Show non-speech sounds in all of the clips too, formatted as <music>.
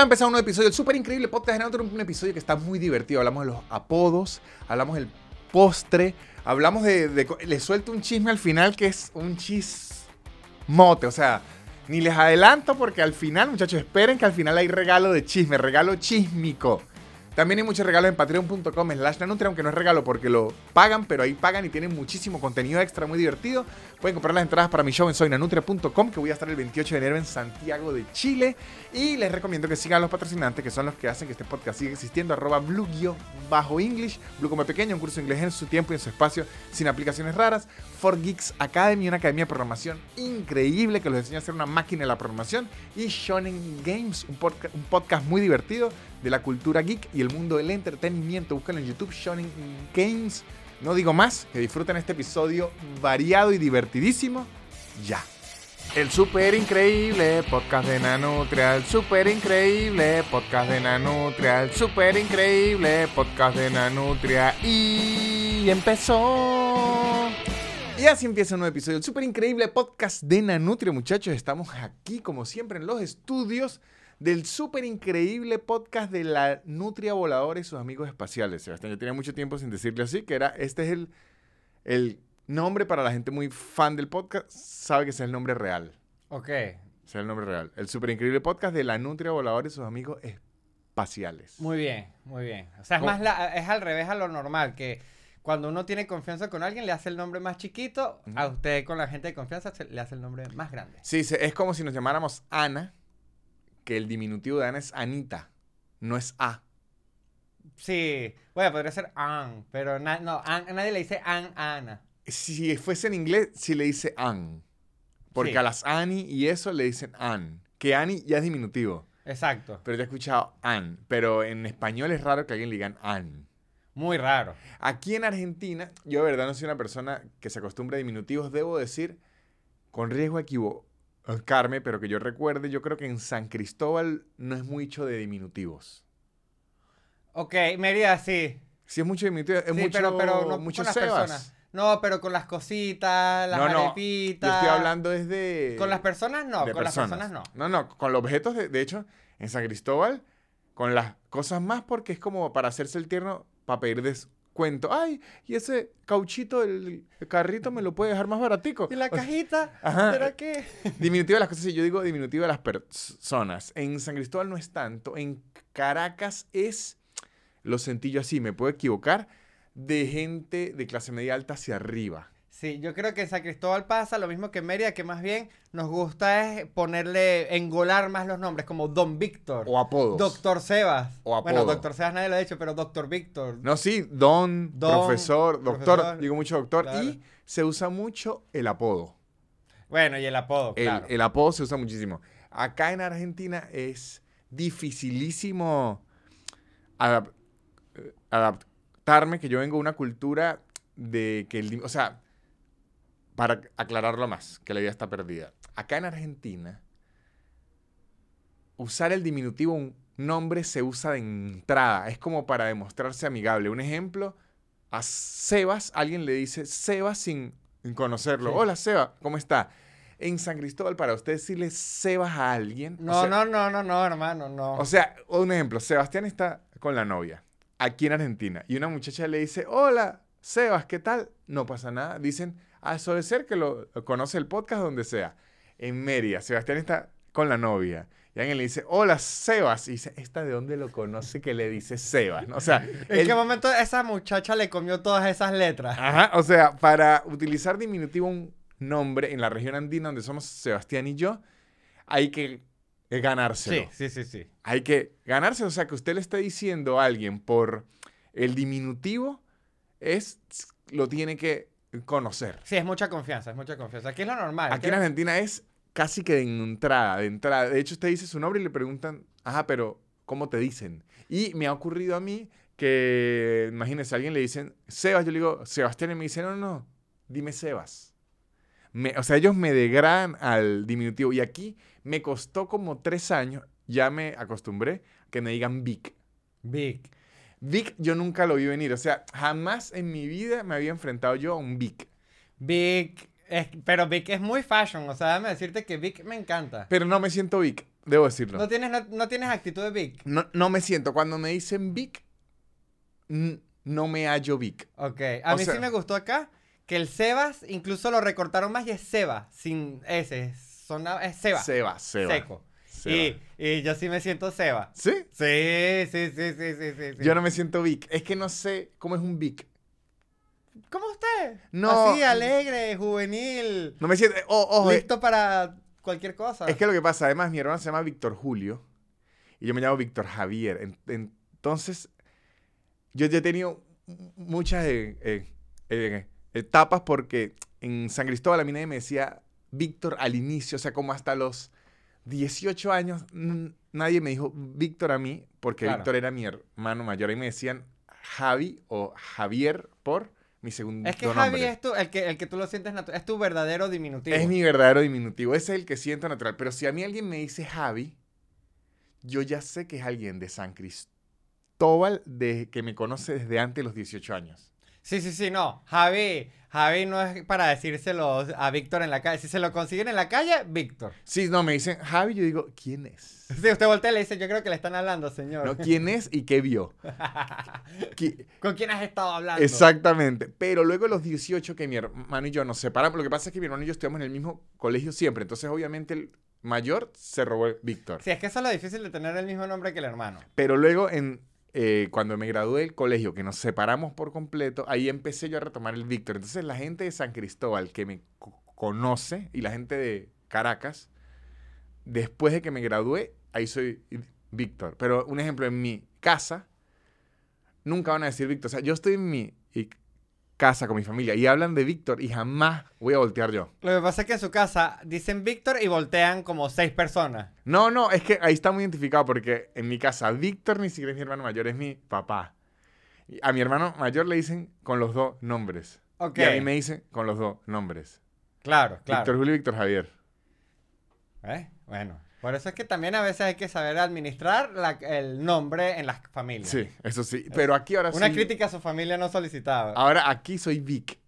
ha empezado un episodio súper increíble podcast de Naruto, un episodio que está muy divertido. Hablamos de los apodos, hablamos del postre, hablamos de, de- Le suelto un chisme al final que es un chismote, o sea, ni les adelanto porque al final, muchachos, esperen que al final hay regalo de chisme, regalo chismico. También hay muchos regalos en patreon.com slash nanutria, aunque no es regalo porque lo pagan, pero ahí pagan y tienen muchísimo contenido extra muy divertido. Pueden comprar las entradas para mi show en soynanutria.com, que voy a estar el 28 de enero en Santiago de Chile. Y les recomiendo que sigan a los patrocinantes, que son los que hacen que este podcast siga existiendo, arroba blue bajo English, Blue como pequeño, un curso de inglés en su tiempo y en su espacio, sin aplicaciones raras. For Geeks Academy, una academia de programación increíble que los enseña a ser una máquina de la programación. Y Shonen Games, un podcast muy divertido de la cultura geek y el mundo del entretenimiento. Búscalo en YouTube, Shonen Games. No digo más, que disfruten este episodio variado y divertidísimo. Ya. El super increíble podcast de Nanutria, el super increíble podcast de Nanutria, el super increíble podcast de Nanutria y empezó. Y así empieza un nuevo episodio del super increíble podcast de Nanutria, muchachos. Estamos aquí como siempre en los estudios del super increíble podcast de la Nutria Voladora y sus amigos espaciales. Sebastián, yo tenía mucho tiempo sin decirle así, que era, este es el, el nombre para la gente muy fan del podcast, sabe que es el nombre real. Ok. Ese es el nombre real. El super increíble podcast de la Nutria Voladora y sus amigos espaciales. Muy bien, muy bien. O sea, es ¿Cómo? más la- es al revés a lo normal, que cuando uno tiene confianza con alguien le hace el nombre más chiquito, a usted con la gente de confianza se- le hace el nombre más grande. Sí, se- es como si nos llamáramos Ana, que el diminutivo de Ana es Anita, no es A. Sí, bueno, podría ser An, pero na- no, An- nadie le dice An a Ana. Si fuese en inglés, sí le dice An. Porque Sí. a las Ani y eso le dicen An. Que Ani ya es diminutivo. Exacto. Pero yo he escuchado An. Pero en español es raro que a alguien le digan An. Muy raro. Aquí en Argentina, yo de verdad no soy una persona que se acostumbre a diminutivos. Debo decir, con riesgo a equivocarme, pero que yo recuerde, yo creo que en San Cristóbal no es mucho de diminutivos. Ok, Mérida sí. Si es mucho diminutivo, es sí, mucho, pero, pero no mucho con las Sebas. personas. No, pero con las cositas, las No, no, arepitas. Yo estoy hablando desde... Con las personas no, con personas. las personas no. No, no, con los objetos, de, de hecho, en San Cristóbal, con las cosas más, porque es como para hacerse el tierno, para pedir descuento. Ay, y ese cauchito del carrito me lo puede dejar más baratico. ¿Y la O sea, cajita? Ajá. ¿Será que? Diminutivo de las cosas, sí, yo digo diminutivo de las personas. En San Cristóbal no es tanto. En Caracas es, lo sentí yo así, me puedo equivocar, de gente de clase media alta hacia arriba. Sí, yo creo que en San Cristóbal pasa lo mismo que en Mérida, que más bien nos gusta es ponerle, engolar más los nombres, como Don Víctor, O apodos. Doctor Sebas. O Bueno, apodo. Doctor Sebas nadie lo ha dicho, pero Doctor Víctor. No, sí, don, Don, profesor, doctor, profesor, digo mucho doctor. claro. Y se usa mucho el apodo. Bueno, y el apodo, El, claro. el apodo se usa muchísimo. Acá en Argentina es dificilísimo adap- eh, adaptarme, que yo vengo de una cultura de que el... O sea, para aclararlo más, que la idea está perdida. Acá en Argentina, usar el diminutivo, un nombre se usa de entrada. Es como para demostrarse amigable. Un ejemplo, a Sebas, alguien le dice Sebas sin conocerlo. Sí. Hola, Seba, ¿cómo está? En San Cristóbal, para usted decirle Sebas a alguien. o No, sea- no, no, no, no, hermano, no. o sea, un ejemplo, Sebastián está con la novia aquí en Argentina y una muchacha le dice, hola, Sebas, ¿qué tal? No pasa nada. Dicen, eso debe ser que lo conoce el podcast donde sea. En Mérida, Sebastián está con la novia y alguien le dice, hola, Sebas. Y dice, ¿esta de dónde lo conoce que le dice Sebas? ¿no? O sea, <laughs> ¿En el- qué momento esa muchacha le comió todas esas letras? Ajá, o sea, para utilizar diminutivo un nombre en la región andina donde somos Sebastián y yo, hay que ganárselo. Sí, sí, sí, sí. Hay que ganarse, o sea, que usted le esté diciendo a alguien por el diminutivo, es, lo tiene que conocer. Sí, es mucha confianza, es mucha confianza. Aquí es lo normal. Aquí en Argentina es casi que de entrada, de entrada. De hecho, usted dice su nombre y le preguntan, ajá, pero ¿cómo te dicen? Y me ha ocurrido a mí que, imagínese, a alguien le dicen, Sebas, yo le digo, Sebastián, y me dice, no, no, dime Sebas. Me- o sea, ellos me degradan al diminutivo. Y aquí me costó como tres años, ya me acostumbré, que me digan Vic. Big. Vic yo nunca lo vi venir. O sea, jamás en mi vida me había enfrentado yo a un Vic. Big. es- pero Vic es muy fashion. O sea, déjame decirte que Vic me encanta. Pero no me siento Vic. debo decirlo. No tienes, no, no tienes actitud de Vic. No, no me siento. Cuando me dicen Vic, no me hallo Vic. Ok. A O mí sea- sí me gustó acá que el Sebas incluso lo recortaron más y es Seba, sin S. Sona, es Seba. Seba, Seba. Seco. Y, y yo sí me siento Seba. ¿Sí? Sí, sí, sí, sí, sí, sí. Yo no me siento Vic. Es que no sé cómo es un Vic. ¿Cómo usted? No. Así, alegre, juvenil. No me siento. Oh, eh, listo para cualquier cosa. Es que lo que pasa, además, mi hermano se llama Víctor Julio y yo me llamo Víctor Javier. En- entonces, yo, yo he tenido muchas eh, eh, eh, etapas porque en San Cristóbal a mí nadie me decía Víctor al inicio, o sea, como hasta los 18 años, nadie me dijo Víctor a mí porque Claro. Víctor era mi hermano mayor y me decían Javi o Javier por mi segundo Es que nombre. Javi es tu, el que, el que tú lo sientes natural. Es tu verdadero diminutivo. Es mi verdadero diminutivo, ese es el que siento natural. Pero si a mí alguien me dice Javi, yo ya sé que es alguien de San Cristóbal de, que me conoce desde antes de los 18 años. Sí, sí, sí, no. Javi, Javi no es para decírselo a Víctor en la calle. Si se lo consiguen en la calle, Víctor. Sí, no, me dicen Javi, yo digo, ¿quién es? Si usted voltea y le dice, yo creo que le están hablando, señor. ¿No? ¿Quién es y qué vio? <laughs> Qui- ¿Con quién has estado hablando? Exactamente. Pero luego los 18 que mi hermano y yo nos separamos, lo que pasa es que mi hermano y yo estudiamos en el mismo colegio siempre. Entonces, obviamente, el mayor se robó Víctor. Sí, es que eso es lo difícil de tener el mismo nombre que el hermano. Pero luego, en, eh, cuando me gradué del colegio, que nos separamos por completo, ahí empecé yo a retomar el Víctor. Entonces, la gente de San Cristóbal que me co- conoce y la gente de Caracas, después de que me gradué, ahí soy Víctor. Pero un ejemplo, en mi casa, nunca van a decir Víctor. O sea, yo estoy en mi casa con mi familia y hablan de Víctor y jamás voy a voltear yo. Lo que pasa es que en su casa dicen Víctor y voltean como seis personas. No, no, es que ahí está muy identificado porque en mi casa Víctor ni siquiera es mi hermano mayor, es mi papá. Y a mi hermano mayor le dicen con los dos nombres. Ok. Y a mí me dicen con los dos nombres. Claro, claro. Víctor Julio y Víctor Javier. ¿Eh? Bueno, por eso es que también a veces hay que saber administrar la- el nombre en las familias. Sí, eso sí. Pero aquí ahora Una sí. crítica a su familia no solicitada. Ahora aquí soy Vic.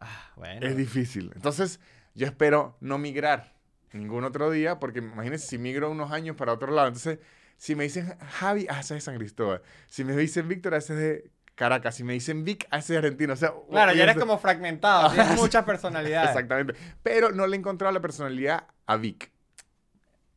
Ah, bueno. Es difícil. Entonces, yo espero no migrar ningún otro día, porque imagínense si migro unos años para otro lado. Entonces, si me dicen Javi, ah, ese es de San Cristóbal. Si me dicen Víctor, ese es de Caracas. Si me dicen Vic, ah, ese es de Argentina. O sea, Claro, ya eres como fragmentado, tienes <laughs> muchas personalidades. Exactamente. Pero no le he encontrado la personalidad a Vic.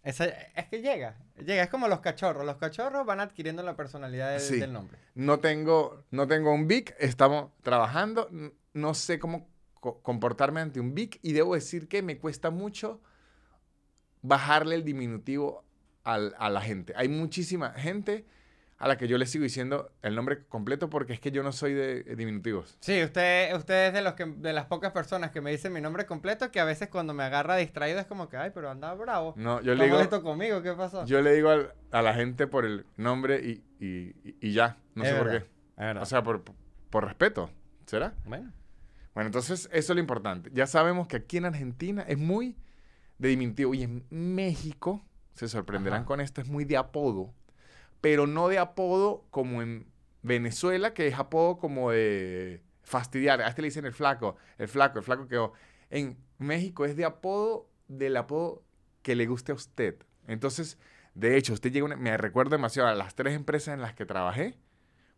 Esa- es que llega, llega, es como los cachorros. Los cachorros van adquiriendo la personalidad del, Sí. del nombre. No tengo, no tengo un Vic, estamos trabajando. No sé cómo co- comportarme ante un Vic y debo decir que me cuesta mucho bajarle el diminutivo al- a la gente. Hay muchísima gente a la que yo le sigo diciendo el nombre completo porque es que yo no soy de, de diminutivos. Sí, usted, usted es de, los que, de las pocas personas que me dicen mi nombre completo que a veces cuando me agarra distraído es como que, ay, pero anda bravo. No, yo le digo, molesto conmigo, ¿qué pasó? yo le digo al- a la gente por el nombre y, y- y- ya. No Es sé por qué. es. O sea, por, por respeto. ¿Será? bueno. Bueno, entonces eso es lo importante. Ya sabemos que aquí en Argentina es muy de diminutivo y en México, se sorprenderán Ajá. con esto, es muy de apodo, pero no de apodo como en Venezuela, que es apodo como de fastidiar. A este le dicen el flaco, el flaco, el flaco que... En México es de apodo, del apodo que le guste a usted. Entonces, de hecho, usted llega, una- me recuerdo demasiado a las tres empresas en las que trabajé,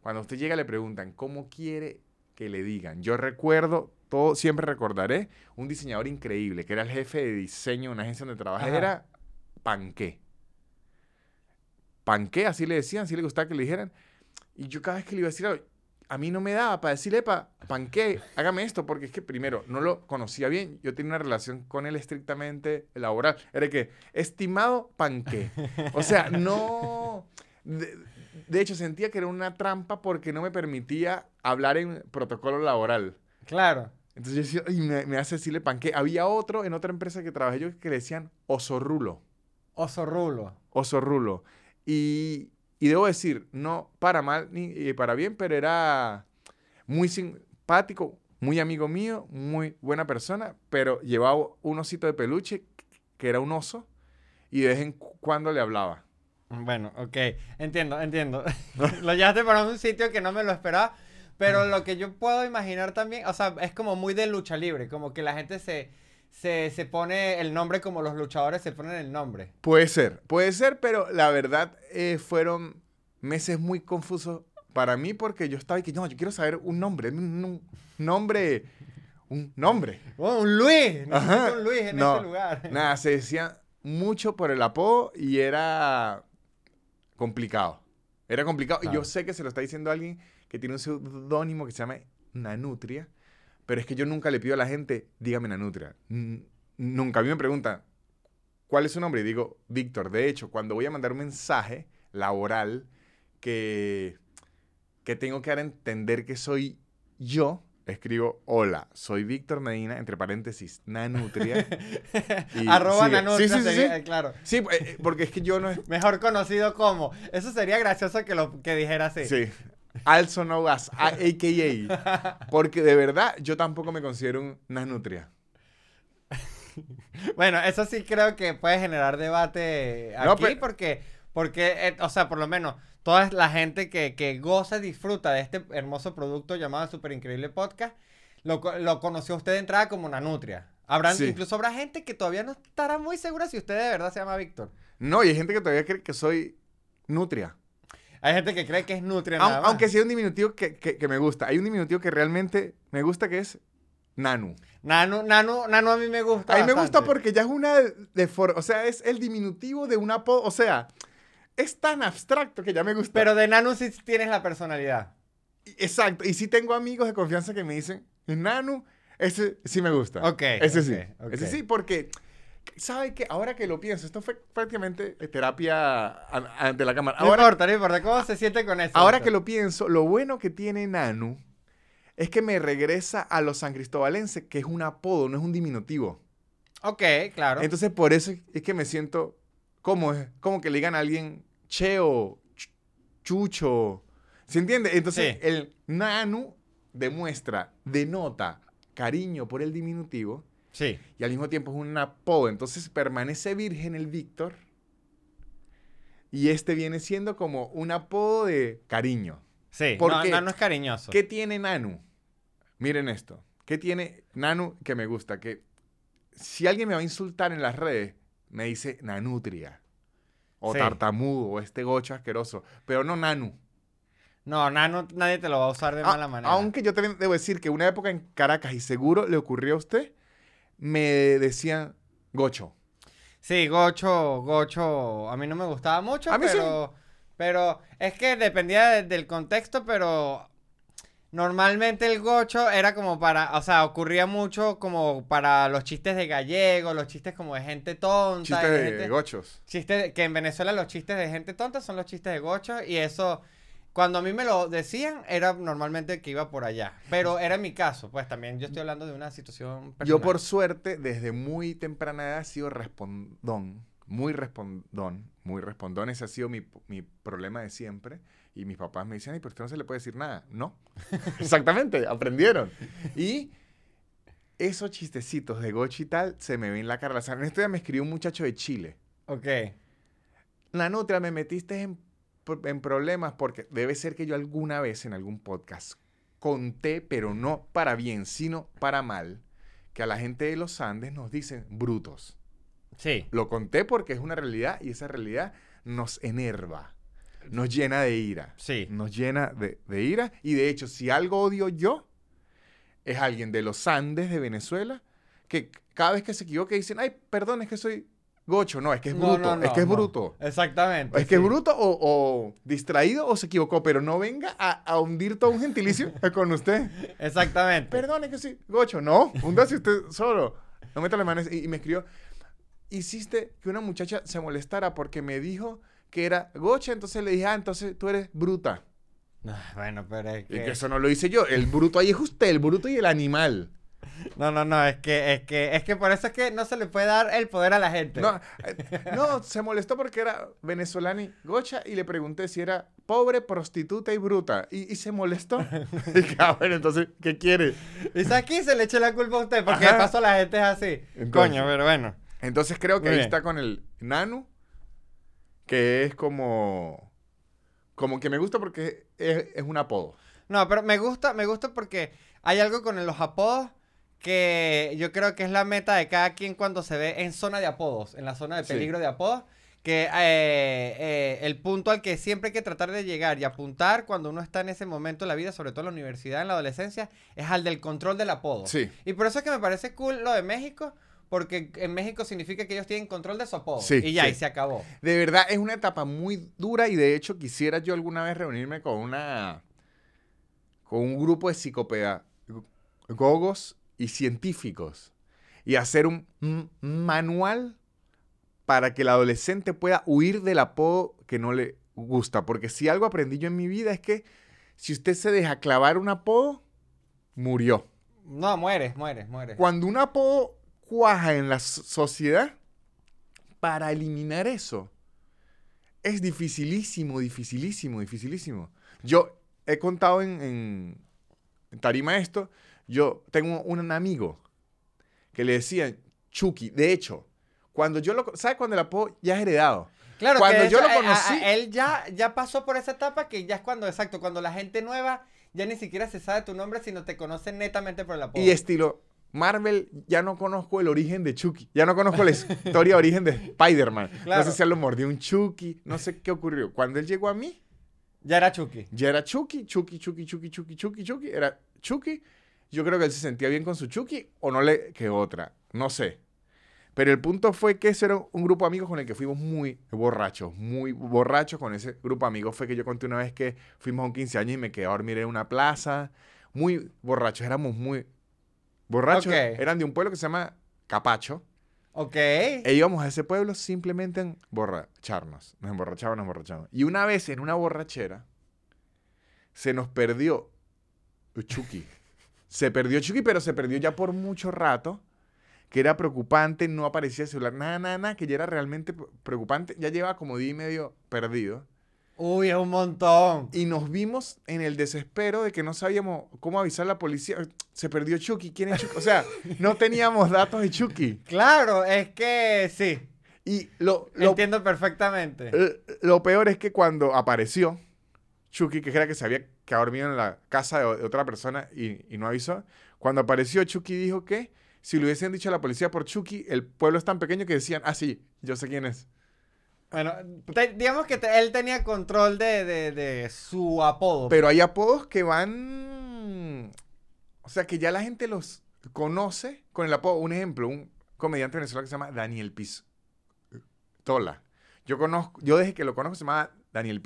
cuando usted llega le preguntan, ¿cómo quiere que le digan? Yo recuerdo, todo, siempre recordaré, un diseñador increíble, que era el jefe de diseño de una agencia donde trabajé, Ajá. era Panqué. Panqué, así le decían, así le gustaba que le dijeran. Y yo cada vez que le iba a decir algo, a mí no me daba para decirle, pa, Panqué, hágame esto, porque es que primero, no lo conocía bien, yo tenía una relación con él estrictamente laboral. Era que, estimado Panqué. O sea, <laughs> no... De, de hecho, sentía que era una trampa porque no me permitía hablar en protocolo laboral. Claro. Entonces yo decía, "Ay, me, me hace decirle panqué. Había otro en otra empresa que trabajé yo que le decían osorrulo. Oso rulo. Osorrulo. Y, y debo decir, no para mal ni eh, para bien, pero era muy simpático, muy amigo mío, muy buena persona, pero llevaba un osito de peluche que era un oso y de vez en cu- cuando le hablaba. Bueno, ok. Entiendo, entiendo. <laughs> <laughs> lo llevaste para un sitio que no me lo esperaba. Pero lo que yo puedo imaginar también, o sea, es como muy de lucha libre, como que la gente se, se, se pone el nombre como los luchadores se ponen el nombre. Puede ser, puede ser, pero la verdad eh, fueron meses muy confusos para mí porque yo estaba y que no, yo quiero saber un nombre, un, un nombre, un nombre. Oh, un Luis, necesito Ajá. un Luis en No, este lugar. <laughs> Nada, se decía mucho por el apodo y era complicado. Era complicado. Y yo sé que se lo está diciendo alguien que tiene un seudónimo que se llama Nanutria, pero es que yo nunca le pido a la gente, dígame Nanutria. N- nunca. A mí me preguntan, ¿cuál es su nombre? Y digo, Víctor. De hecho, cuando voy a mandar un mensaje laboral que, que tengo que dar a entender que soy yo, escribo, hola, soy Víctor Medina, entre paréntesis, Nanutria. <laughs> Y Arroba sigue. Nanutria, Sí, sí, sí, eh, claro. Sí, eh, eh, porque es que yo no es... <laughs> Mejor conocido como. Eso sería gracioso que lo que dijera así. Sí. Also known as AKA. Porque de verdad yo tampoco me considero un Nanutria. <laughs> Bueno, eso sí creo que puede generar debate aquí No, porque, porque eh, o sea, por lo menos toda la gente que, que goza y disfruta de este hermoso producto llamado Super Increíble Podcast, lo, co- lo conoció usted de entrada como. Habrán, Sí. Incluso habrá gente que todavía no estará muy segura si usted de verdad se llama Víctor. No, y hay gente que todavía cree que soy Nutria. Hay gente que cree que es Nutria Aun- nada más. aunque sea un diminutivo que, que- que me gusta. Hay un diminutivo que realmente me gusta que es Nanu. Nano, Nano, Nano a mí me gusta A mí me gusta porque ya es una de, for- O sea, es el diminutivo de una... po- O sea, es tan abstracto que ya me gusta. Pero de Nano sí tienes la personalidad. Exacto. Y sí tengo amigos de confianza que me dicen, Nanu, ese sí me gusta. Ok, Ese sí. Ese sí, porque, ¿sabe qué? Ahora que lo pienso, esto fue prácticamente terapia an- ante la cámara. No Ahora, importa, no importa. ¿Cómo se siente con eso? ahora que lo pienso, lo bueno que tiene Nanu es que me regresa a los San Cristobalenses, que es un apodo, no es un diminutivo. Ok, claro. Entonces, por eso es que me siento como, como que le digan a alguien Cheo, Ch- Chucho. ¿Se entiende? Entonces, Sí. el Nanu demuestra, denota cariño por el diminutivo sí. y al mismo tiempo es un apodo. Entonces, permanece virgen el Víctor y este viene siendo como un apodo de cariño. Sí, ¿Por no, es cariñoso. ¿Qué tiene Nanu? Miren esto. ¿Qué tiene Nanu que me gusta? Que si alguien me va a insultar en las redes, me dice Nanutria. O Sí. tartamudo, o este gocho asqueroso. Pero no Nanu. No, Nano nadie te lo va a usar de A- mala manera. Aunque yo también debo decir que una época en Caracas, y seguro le ocurrió a usted, me decían gocho. Sí, Gocho, Gocho, a mí no me gustaba mucho, A mí sí. pero, pero es que dependía de- del contexto, pero normalmente el Gocho era como para, o sea, ocurría mucho como para los chistes de gallego, los chistes como de gente tonta. Chistes de de gente- gochos. Chistes, que en Venezuela los chistes de gente tonta son los chistes de gocho y eso, cuando a mí me lo decían, era normalmente que iba por allá. Pero era mi caso, pues también yo estoy hablando de una situación personal. Yo por suerte, desde muy temprana edad, he sido respondón. Muy respondón. Muy respondón. Ese ha sido mi, mi problema de siempre. Y mis papás me decían, ay, pero usted no se le puede decir nada. No. <laughs> Exactamente, aprendieron. Y esos chistecitos de gochi y tal se me ven en la cara. O sea, en este día me escribió un muchacho de Chile. Ok. La nutria, me metiste en, en problemas porque debe ser que yo alguna vez en algún podcast conté, pero no para bien, sino para mal, que a la gente de los Andes nos dicen brutos. Sí. Lo conté porque es una realidad y esa realidad nos enerva, nos llena de ira. Sí. Nos llena de, de ira y de hecho, si algo odio yo, es alguien de los Andes de Venezuela que cada vez que se equivoca dicen, ay, perdón, es que soy gocho. No, es que es No, bruto, no, es que es bruto. Exactamente. Es que es bruto o, o distraído o se equivocó, pero no venga a, a hundir todo un gentilicio <laughs> con usted. Exactamente. Perdón, es que sí, gocho. No, húndase usted solo. No meta las manos. Y, y me escribió, hiciste que una muchacha se molestara porque me dijo que era gocha, entonces le dije, ah, entonces tú eres bruta. Ah, Bueno, pero es Y que... que eso no lo hice yo. El bruto ahí es usted, el bruto y el animal. No, no, no, es que, es que, es que por eso es que no se le puede dar el poder a la gente. No, eh, no, se molestó porque era venezolana y gocha y le pregunté si era pobre, prostituta y bruta. Y, y se molestó. <laughs> y dije, ah, entonces, ¿qué quiere? Y aquí se le eche la culpa a usted, porque Ajá. de paso la gente es así. Entonces- Coño, pero bueno. Entonces creo que Muy ahí bien. está con el Nanu, que es como, como que me gusta porque es, es un apodo. No, pero me gusta, me gusta porque hay algo con los apodos que yo creo que es la meta de cada quien cuando se ve en zona de apodos, en la zona de Sí. peligro de apodos, que eh, eh, el punto al que siempre hay que tratar de llegar y apuntar cuando uno está en ese momento de la vida, sobre todo en la universidad, en la adolescencia, es al del control del apodo. Sí. Y por eso es que me parece cool lo de México, porque en México significa que ellos tienen control de su apodo. Sí, y ya, sí. y se acabó. De verdad es una etapa muy dura y de hecho quisiera yo alguna vez reunirme con una con un grupo de psicopedagogos y científicos y hacer un, manual para que el adolescente pueda huir del apodo que no le gusta, porque si algo aprendí yo en mi vida es que si usted se deja clavar un apodo, murió. No, mueres, mueres, mueres. Cuando un apodo cuaja en la so- sociedad, para eliminar eso, es dificilísimo, dificilísimo, dificilísimo. Yo he contado en, en- en Tarima esto, yo tengo un amigo que le decían Chucky. De hecho, cuando yo lo... ¿Sabes cuando el apodo ya es heredado? Claro, Cuando que yo hecho, lo eh, a- conocí- a- él ya, ya pasó por esa etapa que ya es cuando, exacto, cuando la gente nueva ya ni siquiera se sabe tu nombre, sino te conocen netamente por el apodo. Y estilo Marvel, ya no conozco el origen de Chucky. Ya no conozco la historia de origen de Spider-Man. Claro. No sé si lo mordió un Chucky. No sé qué ocurrió. Cuando él llegó a mí, Ya era Chucky. ya era Chucky, Chucky, Chucky, Chucky, Chucky, Chucky, Chucky. Era Chucky. Yo creo que él se sentía bien con su Chucky o no le que otra. No sé. Pero el punto fue que ese era un grupo de amigos con el que fuimos muy borrachos, muy borrachos con ese grupo de amigos. Fue que yo conté una vez que fuimos a un 15 años y me quedé a dormir en una plaza. Muy borrachos, éramos muy borrachos. Ok. Eran de un pueblo que se llama Capacho. Ok. E íbamos a ese pueblo simplemente a emborracharnos. Nos emborrachábamos, nos emborrachábamos. Y una vez en una borrachera se nos perdió Chucky. <laughs> Se perdió Chucky, pero se perdió ya por mucho rato. Que era preocupante, no aparecía el celular, nada, nada, nada, que ya era realmente pre- preocupante. Ya llevaba como día y medio perdido. Uy, es un montón. Y nos vimos en el desespero de que no sabíamos cómo avisar a la policía. Se perdió Chucky, ¿quién es Chucky? O sea, no <laughs> teníamos datos de Chucky. Claro, es que sí. Y lo, lo Entiendo perfectamente. Eh, Lo peor es que cuando apareció Chucky, que era que se había quedado dormido en la casa de, otra persona y, y no avisó, cuando apareció Chucky dijo que si le hubiesen dicho a la policía por Chucky, el pueblo es tan pequeño que decían, ah, sí, yo sé quién es. Bueno, te- digamos que te- él tenía control de, de- de su apodo. Pero hay apodos que van... O sea, que ya la gente los conoce con el apodo. Un ejemplo, un comediante venezolano que se llama Daniel Pistola. Yo conozco, yo desde que lo conozco se llama Daniel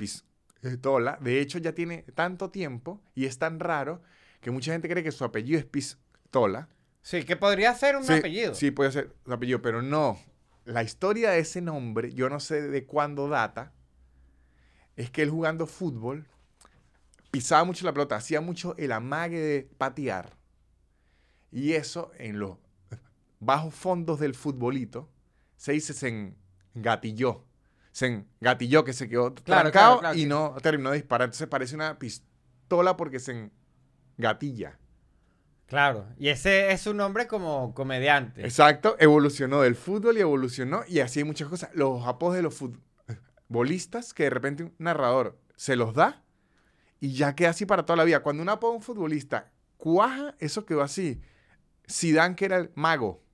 Pistola. De hecho, ya tiene tanto tiempo y es tan raro que mucha gente cree que su apellido es Pistola. Sí, que podría ser un Sí, apellido. Sí, puede ser su apellido, pero no. La historia de ese nombre, yo no sé de cuándo data, es que él jugando fútbol pisaba mucho la pelota, hacía mucho el amague de patear. Y eso en los bajos fondos del futbolito se dice se engatilló. Se engatilló, que se quedó Claro, trancado claro, claro, y sí. no terminó de disparar. Entonces parece una pistola porque se engatilla. Claro. Y ese es su nombre como comediante. Exacto, evolucionó del fútbol y evolucionó y así hay muchas cosas. Los apodos de los futbolistas que de repente un narrador se los da y ya queda así para toda la vida. Cuando un apodo de un futbolista cuaja, eso quedó así. Zidane que era el mago.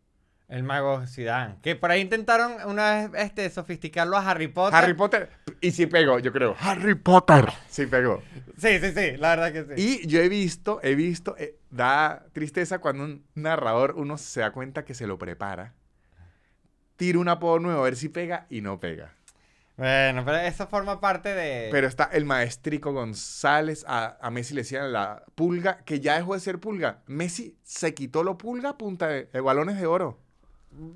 El mago Zidane. Que por ahí intentaron una vez este, sofisticarlo a Harry Potter. Harry Potter. Y sí pegó, yo creo. Harry Potter. Sí pegó. Sí, sí, sí, la verdad que sí. Y yo he visto, he visto, eh, da tristeza cuando un narrador, uno se da cuenta que se lo prepara. Tira un apodo nuevo a ver si pega y no pega. Bueno, pero eso forma parte de... Pero está el maestrico González, a, a Messi le decían la pulga, que ya dejó de ser pulga. Messi se quitó lo pulga punta de, de balones de oro.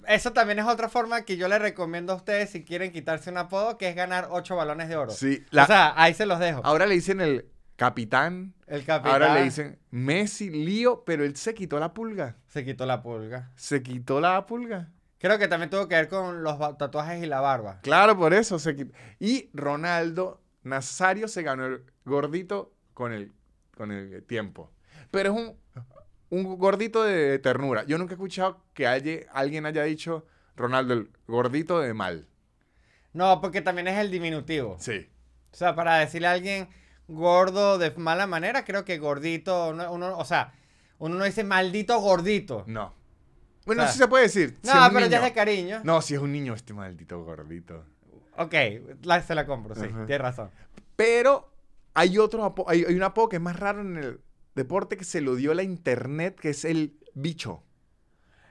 Eso también es otra forma que yo les recomiendo a ustedes si quieren quitarse un apodo, que es ganar ocho balones de oro. Sí, la- O sea, ahí se los dejo. ahora le dicen el capitán, El capitán ahora le dicen Messi, lío, pero él se quitó la pulga. se quitó la pulga. Se quitó la pulga. Creo que también tuvo que ver con los tatuajes y la barba. Claro, por eso se quitó. Y Ronaldo Nazario se ganó el gordito con el, con el tiempo. Pero es un, un gordito de ternura. Yo nunca he escuchado que haya- alguien haya dicho Ronaldo el gordito de mal. No, porque también es el diminutivo. Sí. O sea, para decirle a alguien gordo de mala manera, creo que gordito, no- uno, o sea, Uno no dice maldito gordito. No. Bueno, O sea, sí se puede decir. No, pero ya es de cariño. No, si es un niño, este maldito gordito. Ok, la, se la compro, sí, Ajá. tienes razón. Pero hay otro apo- hay, hay un apodo que es más raro en el deporte que se lo dio la internet, que es el bicho.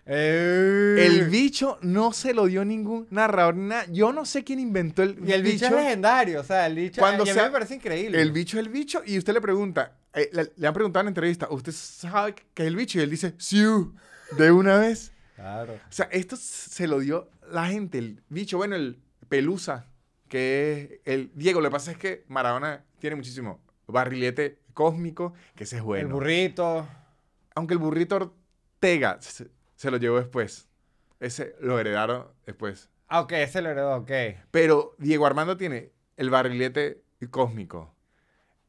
Eh. El bicho no se lo dio ningún narrador ni nada. Yo no sé quién inventó el, Y el bicho, es legendario, o sea, el bicho Cuando y a mí sea- me parece increíble. El bicho es el bicho y usted le pregunta, eh, le, le han preguntado en la entrevista, ¿usted sabe qué es el bicho? Y él dice, sí, de una vez. Claro. O sea, esto se lo dio la gente, el bicho, bueno, el Pelusa, que es el Diego. Lo que pasa es que Maradona tiene muchísimo barrilete cósmico, que ese es bueno. El burrito. Aunque el burrito Ortega se, se lo llevó después. Ese lo heredaron después. Ah, ok, ese lo heredó, ok. Pero Diego Armando tiene el barrilete cósmico.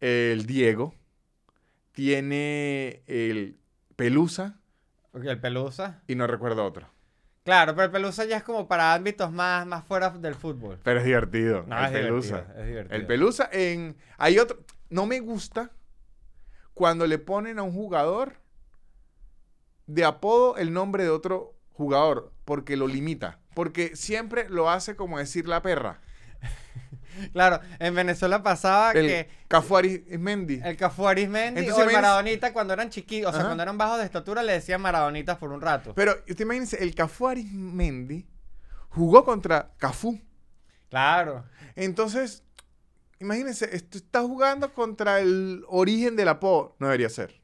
El Diego tiene el Pelusa Ok, el pelusa. y no recuerdo otro. Claro, pero el pelusa ya es como para ámbitos más, más fuera del fútbol. Pero es divertido. No, el es Pelusa. divertido, es divertido. El Pelusa en... Hay otro... No me gusta cuando le ponen a un jugador de apodo el nombre de otro jugador, porque lo limita. Porque siempre lo hace como decir la perra. <laughs> Claro, en Venezuela pasaba El que Cafuari Mendy. el Cafu Arismendi Entonces, o el Maradonita cuando eran chiquitos, o sea, Ajá. cuando eran bajos de estatura le decían Maradonitas por un rato. Pero usted imagínese, el Cafuari Mendy jugó contra Cafú. Claro. Entonces, imagínense, esto está jugando contra el origen del apodo. No debería ser.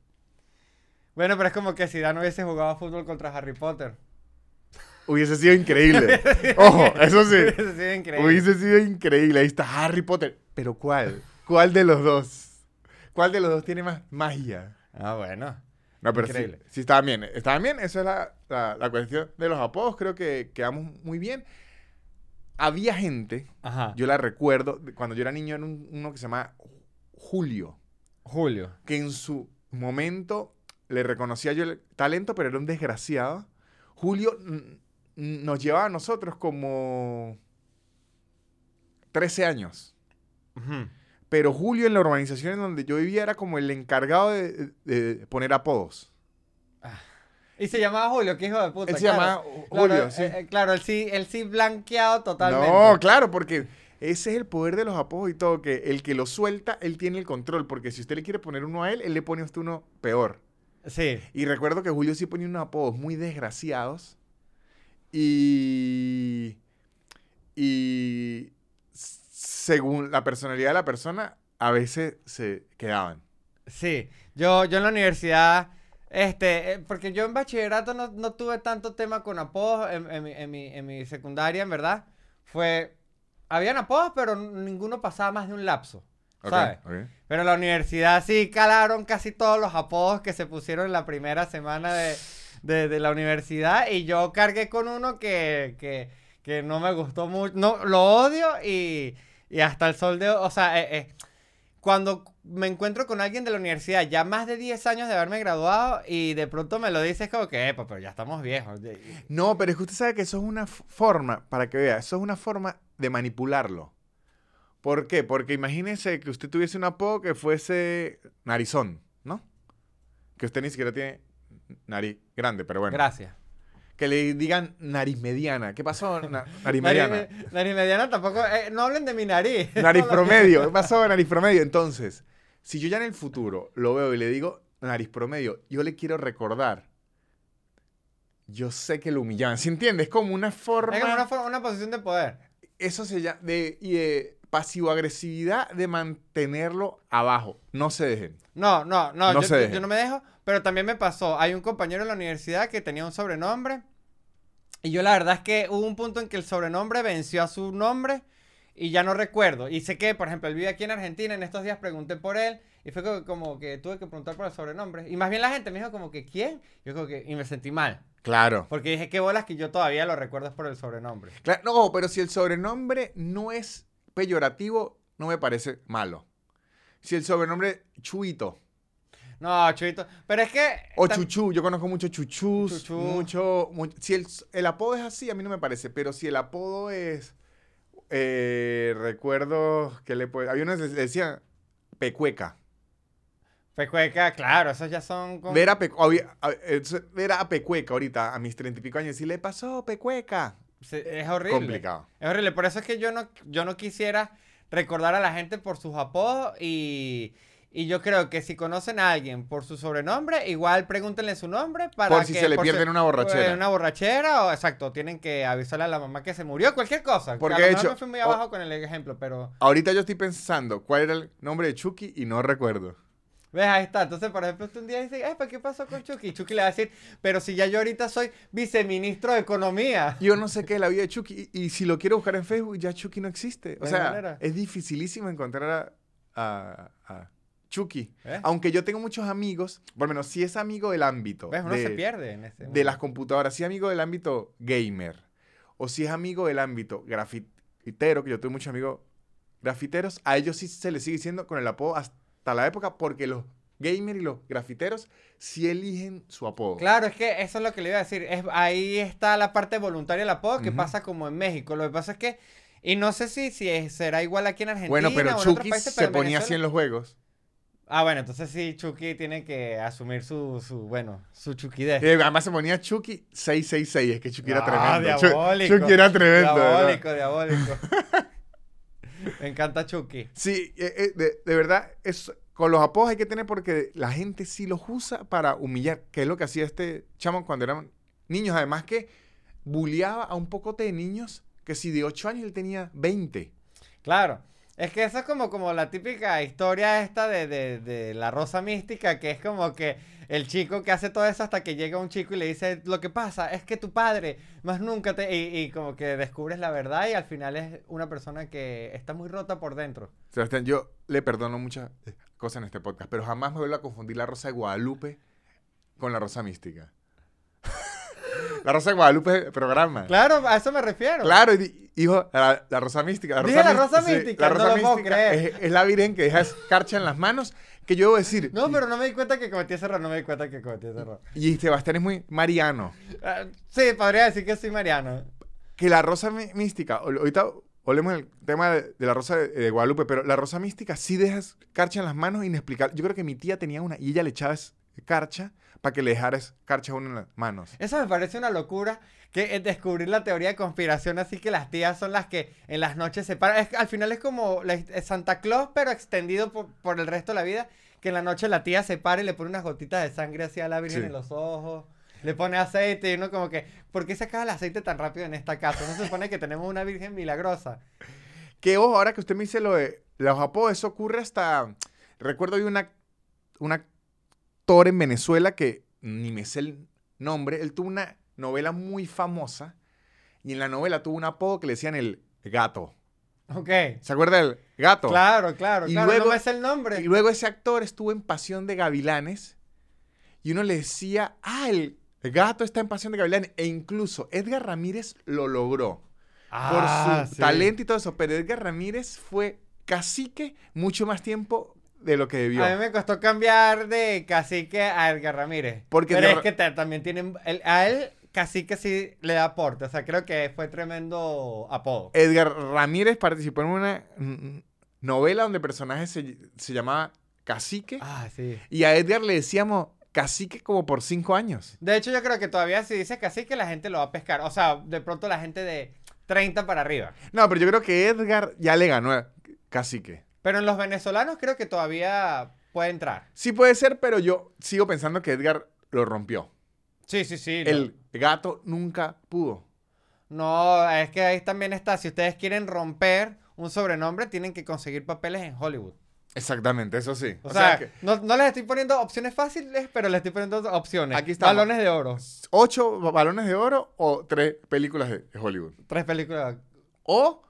Bueno, pero es como que si Dan hubiese jugado fútbol contra Harry Potter. Hubiese sido increíble. <laughs> Ojo, eso sí. Hubiese sido increíble. Hubiese sido increíble. Ahí está Harry Potter. Pero ¿cuál? ¿Cuál de los dos? ¿Cuál de los dos tiene más magia? Ah, bueno. No, pero sí, Increíble. sí estaban bien. Estaban bien. Esa es la, la- la cuestión de los apodos. Creo que quedamos muy bien. Había gente, Ajá. yo la recuerdo, cuando yo era niño, era un- uno que se llama Julio. Julio. que en su momento le reconocía yo el talento, pero era un desgraciado. Julio nos llevaba a nosotros como 13 años. Pero Julio en la urbanización en donde yo vivía era como el encargado de, de poner apodos. Y se llamaba Julio, qué hijo de puta. Él se claro. llamaba Claro, Julio, eh, sí. eh, claro, él sí, él sí blanqueado totalmente. No, claro, porque ese es el poder de los apodos y todo, que el que lo suelta, él tiene el control, porque si usted le quiere poner uno a él, él le pone a usted uno peor. Sí. Y recuerdo que Julio sí ponía unos apodos muy desgraciados. Y. Y. Según la personalidad de la persona, a veces se quedaban. Sí, yo, yo en la universidad, este, eh, porque yo en bachillerato no, no tuve tanto tema con apodos en, en mi, en mi- en mi secundaria, en verdad. Fue, habían apodos, pero ninguno pasaba más de un lapso, ¿sabes? ok. Pero en la universidad sí calaron casi todos los apodos que se pusieron en la primera semana de, de- de la universidad y yo cargué con uno que, que, que no me gustó mucho, no, lo odio y, y hasta el sol de, o sea, eh, eh, cuando me encuentro con alguien de la universidad, ya más de 10 años de haberme graduado y de pronto me lo dices como que, "Epa, pero ya estamos viejos. No, pero es que usted sabe que eso es una forma, para que vea, eso es una forma de manipularlo. ¿Por qué? Porque imagínese que usted tuviese un apodo que fuese narizón, ¿no? Que usted ni siquiera tiene nariz grande, pero bueno. Gracias. Que le digan nariz mediana. ¿Qué pasó? <laughs> Na- nariz mediana. Nariz, nariz mediana tampoco, eh, no hablen de mi nariz. <laughs> Nariz <laughs> promedio. ¿Qué pasó? Nariz promedio. Entonces, si yo ya en el futuro lo veo y le digo nariz promedio, yo le quiero recordar. Yo sé que lo humillaban. ¿Se entiende? Es como una forma. Es como una, forma- una posición de poder. Eso se llama. De, y de pasivo-agresividad de mantenerlo abajo. No se dejen. No, no, no, No yo, se dejen. yo no me dejo, pero también me pasó. Hay un compañero en la universidad que tenía un sobrenombre. Y yo la verdad es que hubo un punto en que el sobrenombre venció a su nombre y ya no recuerdo. Y sé que, por ejemplo, él vive aquí en Argentina. En estos días pregunté por él y fue como, como que tuve que preguntar por el sobrenombre. Y más bien la gente me dijo como que, ¿quién? Yo como que, y me sentí mal. Claro. Porque dije, qué bolas que yo todavía lo recuerdo por el sobrenombre. Claro, No, pero si el sobrenombre no es peyorativo, no me parece malo. Si el sobrenombre Chuito No, Chuito. Pero es que... o tam- Chuchú, yo conozco mucho Chuchús, Chuchú. mucho, mu- Si el, el apodo es así, a mí no me parece, pero si el apodo es. eh, recuerdo que le. Había unos que decían Pecueca. Pecueca, claro, esos ya son... con- eso- ver a Pecueca ahorita, a mis treinta y pico años, y le pasó Pecueca. Se- Es horrible. Complicado. Es horrible, por eso es que yo no, yo no quisiera recordar a la gente por sus apodos y, y yo creo que si conocen a alguien por su sobrenombre, igual pregúntenle su nombre para Por si se le por pierde en una borrachera. en una borrachera o exacto, tienen que avisarle a la mamá que se murió, cualquier cosa. Porque, a mejor hecho, me fui muy abajo con el ejemplo, pero Ahorita yo estoy pensando cuál era el nombre de Chucky y no recuerdo. Ves, ahí está. Entonces, por ejemplo, usted un día dice, ay, ¿para qué pasó con Chucky? Y Chucky le va a decir, pero si ya yo ahorita soy viceministro de Economía. Yo no sé qué es la vida de Chucky. Y, y si lo quiero buscar en Facebook, ya Chucky no existe. O sea, manera. es dificilísimo encontrar a, a- a Chucky. Aunque yo tengo muchos amigos, por lo menos si es amigo del ámbito ¿Ves? Uno de, se pierde en ese de las computadoras, si es amigo del ámbito gamer, o si es amigo del ámbito grafitero, que yo tengo muchos amigos grafiteros, a ellos sí se les sigue diciendo con el apodo hasta la época, porque los gamers y los grafiteros sí eligen su apodo. Claro, es que eso es lo que le iba a decir. Es, ahí está la parte voluntaria del apodo que pasa como en México. Lo que pasa es que, y no sé si, si será igual aquí en Argentina. Bueno, pero Chucky se ponía así en los juegos. Ah, bueno, entonces sí, Chucky tiene que asumir su, su bueno, su chuquidez. Eh, además se ponía Chucky 666, es que Chucky era Ah, tremendo. Diabólico. Chucky era tremendo. ¿verdad? Diabólico, diabólico. <laughs> Me encanta Chucky. Sí, eh, eh, de, de verdad, es, con los apodos hay que tener porque la gente sí los usa para humillar, que es lo que hacía este chamo cuando eran niños. Además que bulleaba a un pocote de niños que si de 8 años él tenía 20. Claro. Es que eso es como, como la típica historia esta de, de, de la rosa mística, que es como que el chico que hace todo eso hasta que llega un chico y le dice, lo que pasa es que tu padre más nunca te... Y, y como que descubres la verdad y al final es una persona que está muy rota por dentro. Sebastián, yo le perdono muchas eh, cosas en este podcast, pero jamás me vuelvo a confundir la rosa de Guadalupe con la rosa mística. La rosa de Guadalupe es el programa. Claro, a eso me refiero. Claro, y dijo la, la rosa mística. La Dije rosa la rosa sí, mística, la no rosa lo puedo mística creer. Es, es la virgen que deja escarcha en las manos. Que yo debo decir. No, pero no me di cuenta que cometí ese error, no me di cuenta que cometí ese error. Y Sebastián es muy mariano. Ah, sí, podría decir que soy Mariano. Que la rosa mí- mística. Ahorita olemos el tema de, de la rosa de, de Guadalupe, pero la rosa mística sí deja escarcha en las manos inexplicable. Yo creo que mi tía tenía una y ella le echaba escarcha para que le dejara escarcha a uno en las manos. Eso me parece una locura. Que es descubrir la teoría de conspiración, así que las tías son las que en las noches se paran. Es al final es como la- es Santa Claus, pero extendido por, por el resto de la vida. Que en la noche la tía se para y le pone unas gotitas de sangre hacia la Virgen Sí. en los ojos. Le pone aceite y uno como que, ¿por qué se acaba el aceite tan rápido en esta casa? No se supone que tenemos una Virgen milagrosa. Que ojo, ahora que usted me dice lo de los apodos, eso ocurre hasta. Recuerdo de una, un actor en Venezuela que ni me sé el nombre. Él tuvo una novela muy famosa y en la novela tuvo un apodo que le decían el gato. Ok. ¿Se acuerda del gato? Claro, claro, Y claro. luego- no me sé el nombre. Y luego ese actor estuvo en Pasión de Gavilanes y uno le decía, ah, el gato está en Pasión de Gavilanes. E incluso Edgar Ramírez lo logró por Ah, su sí. talento y todo eso. Pero Edgar Ramírez fue cacique mucho más tiempo de lo que debió. A mí me costó cambiar de cacique a Edgar Ramírez. Porque Pero es que ta- también tienen. el- a él cacique sí le da aporte. O sea, creo que fue tremendo apodo. Edgar Ramírez participó en una novela donde el personaje se, se llamaba Cacique. Ah, sí. Y a Edgar le decíamos Cacique como por cinco años. De hecho, yo creo que todavía si dices cacique, la gente lo va a pescar. O sea, de pronto la gente de 30 para arriba. No, pero yo creo que Edgar ya le ganó a Cacique. Pero en los venezolanos creo que todavía puede entrar. Sí puede ser, pero yo sigo pensando que Edgar lo rompió. Sí, sí, sí. El gato nunca pudo. No, es que ahí también está. Si ustedes quieren romper un sobrenombre, tienen que conseguir papeles en Hollywood. Exactamente, eso sí. O, O, sea, sea, que no, no les estoy poniendo opciones fáciles, pero les estoy poniendo opciones. Aquí estamos. Balones de oro. ocho balones de oro o tres películas de Hollywood. Tres películas. O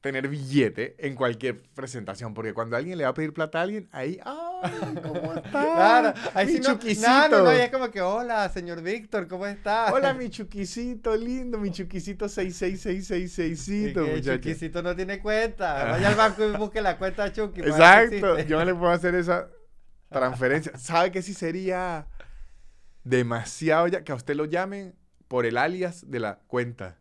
tener billete en cualquier presentación. Porque cuando alguien le va a pedir plata a alguien, ahí, ¡ay! ¿Cómo está? Claro, ahí mi sí chuquisito. no, no, no, y es como que, hola, señor Víctor, ¿cómo está? Hola, mi chuquisito lindo, mi chuquisito Y 66666, que muchacho. Chuquisito no tiene cuenta. Vaya al banco y busque la cuenta de Chucky. Exacto, yo no le puedo hacer esa transferencia. ¿Sabe que sí sería demasiado ya que a usted lo llamen por el alias de la cuenta?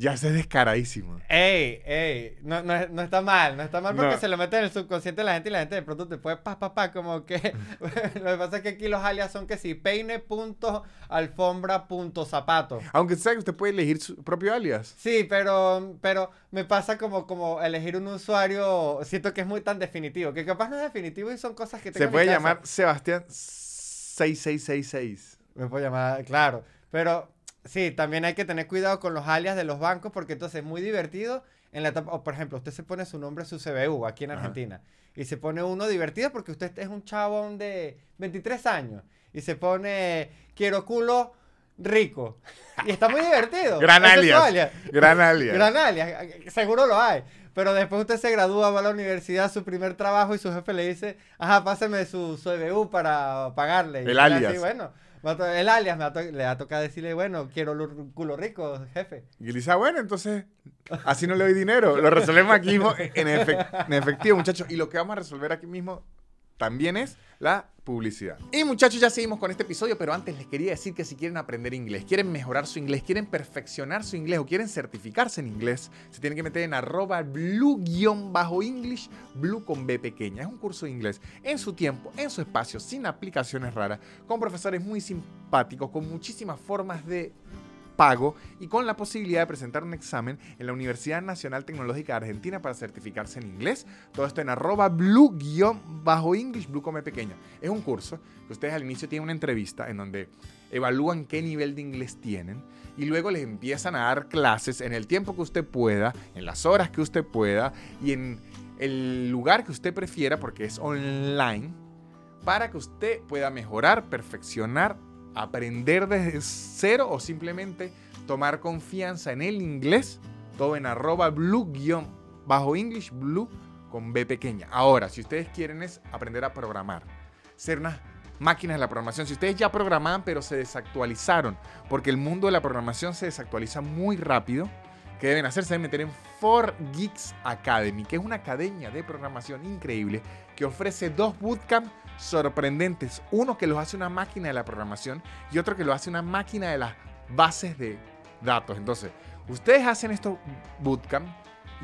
Ya se es descaradísimo. Ey, ey, no, no, no está mal, no está mal porque No. se lo mete en el subconsciente de la gente y la gente de pronto te puede pa, pa, pa, como que... <laughs> lo que pasa es que aquí los alias son que sí, peine.alfombra.zapato. Aunque sabe que usted puede elegir su propio alias. Sí, pero, pero me pasa como, como elegir un usuario, siento que es muy tan definitivo, que capaz no es definitivo y son cosas que tengo Se en mi puede casa. llamar Sebastián 6666. Me puedo llamar, claro. Pero sí, también hay que tener cuidado con los alias de los bancos porque entonces es muy divertido en la etapa, o por ejemplo, usted se pone su nombre, su CBU aquí en Ajá. Argentina, y se pone uno divertido porque usted es un chabón de 23 años y se pone quiero culo rico. <laughs> Y está muy divertido. <laughs> Gran su alias. Gran <laughs> alias. Gran alias, seguro lo hay. Pero después usted se gradúa, va a la universidad, su primer trabajo y su jefe le dice, ajá, páseme su, su EBU para pagarle. Y El usted así, alias. bueno, el alias le va a tocar decirle, bueno, quiero lu- culo rico, jefe. Y él dice, ah, bueno, entonces así no le doy dinero. Lo resolvemos aquí mismo en efectivo, muchachos. Y lo que vamos a resolver aquí mismo también es la publicidad. Y muchachos, ya seguimos con este episodio, pero antes les quería decir que si quieren aprender inglés, quieren mejorar su inglés, quieren perfeccionar su inglés o quieren certificarse en inglés, se tienen que meter en arroba blue-english, blue con B pequeña. Es un curso de inglés en su tiempo, en su espacio, sin aplicaciones raras, con profesores muy simpáticos, con muchísimas formas de pago y con la posibilidad de presentar un examen en la Universidad Nacional Tecnológica de Argentina para certificarse en inglés. Todo esto en arroba blue-english, blue come pequeña. Es un curso que ustedes al inicio tienen una entrevista en donde evalúan qué nivel de inglés tienen y luego les empiezan a dar clases en el tiempo que usted pueda, en las horas que usted pueda y en el lugar que usted prefiera porque es online para que usted pueda mejorar, perfeccionar, aprender desde cero o simplemente tomar confianza en el inglés, todo en arroba blue guion bajo English blue con B pequeña. Ahora, si ustedes quieren es aprender a programar, ser unas máquinas de la programación, si ustedes ya programaban pero se desactualizaron, porque el mundo de la programación se desactualiza muy rápido, que deben hacer? Se deben meter en 4Geeks Academy, que es una academia de programación increíble que ofrece dos bootcamp sorprendentes. Uno que los hace una máquina de la programación y otro que lo hace una máquina de las bases de datos. Entonces, ustedes hacen estos bootcamp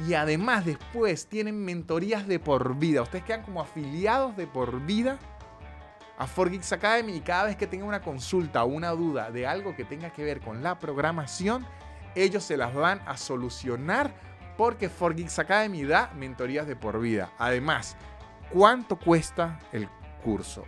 y además después tienen mentorías de por vida. Ustedes quedan como afiliados de por vida a 4Geeks Academy y cada vez que tengan una consulta o una duda de algo que tenga que ver con la programación, ellos se las van a solucionar porque 4Geeks Academy da mentorías de por vida. Además, ¿cuánto cuesta el curso?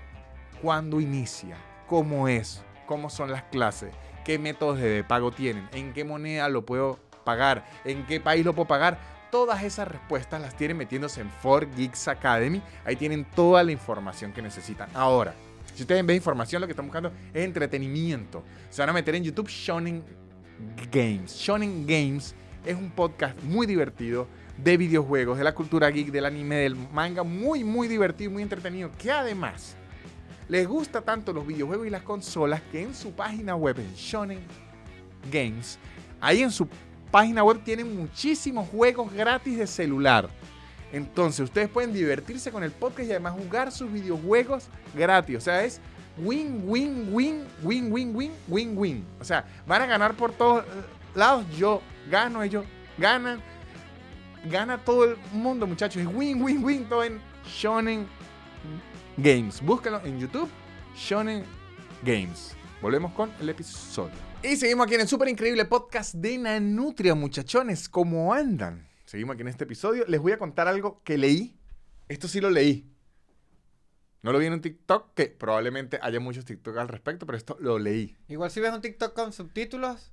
¿Cuándo inicia? ¿Cómo es? ¿Cómo son las clases? ¿Qué métodos de pago tienen? ¿En qué moneda lo puedo pagar? ¿En qué país lo puedo pagar? Todas esas respuestas las tienen metiéndose en 4Geeks Academy. Ahí tienen toda la información que necesitan. Ahora, si ustedes en vez de información lo que están buscando es entretenimiento, se van a meter en YouTube Shonen Games. Shonen Games es un podcast muy divertido de videojuegos, de la cultura geek, del anime, del manga, muy, muy divertido, muy entretenido, que además les gusta tanto los videojuegos y las consolas que en su página web, en Shonen Games, ahí en su página web tienen muchísimos juegos gratis de celular. Entonces, ustedes pueden divertirse con el podcast y además jugar sus videojuegos gratis. O sea, es win, win, win, win, win, win, win, win. O sea, van a ganar por todos lados. Yo gano, ellos ganan. Gana todo el mundo, muchachos. Es win, win, win. Todo en Shonen Games. Búsquenlo en YouTube. Shonen Games. Volvemos con el episodio. Y seguimos aquí en el súper increíble podcast de Nanutria, muchachones. ¿Cómo andan? Seguimos aquí en este episodio. Les voy a contar algo que leí. Esto sí lo leí. No lo vi en un TikTok, que probablemente haya muchos TikTok al respecto, pero esto lo leí. Igual si ves un TikTok con subtítulos,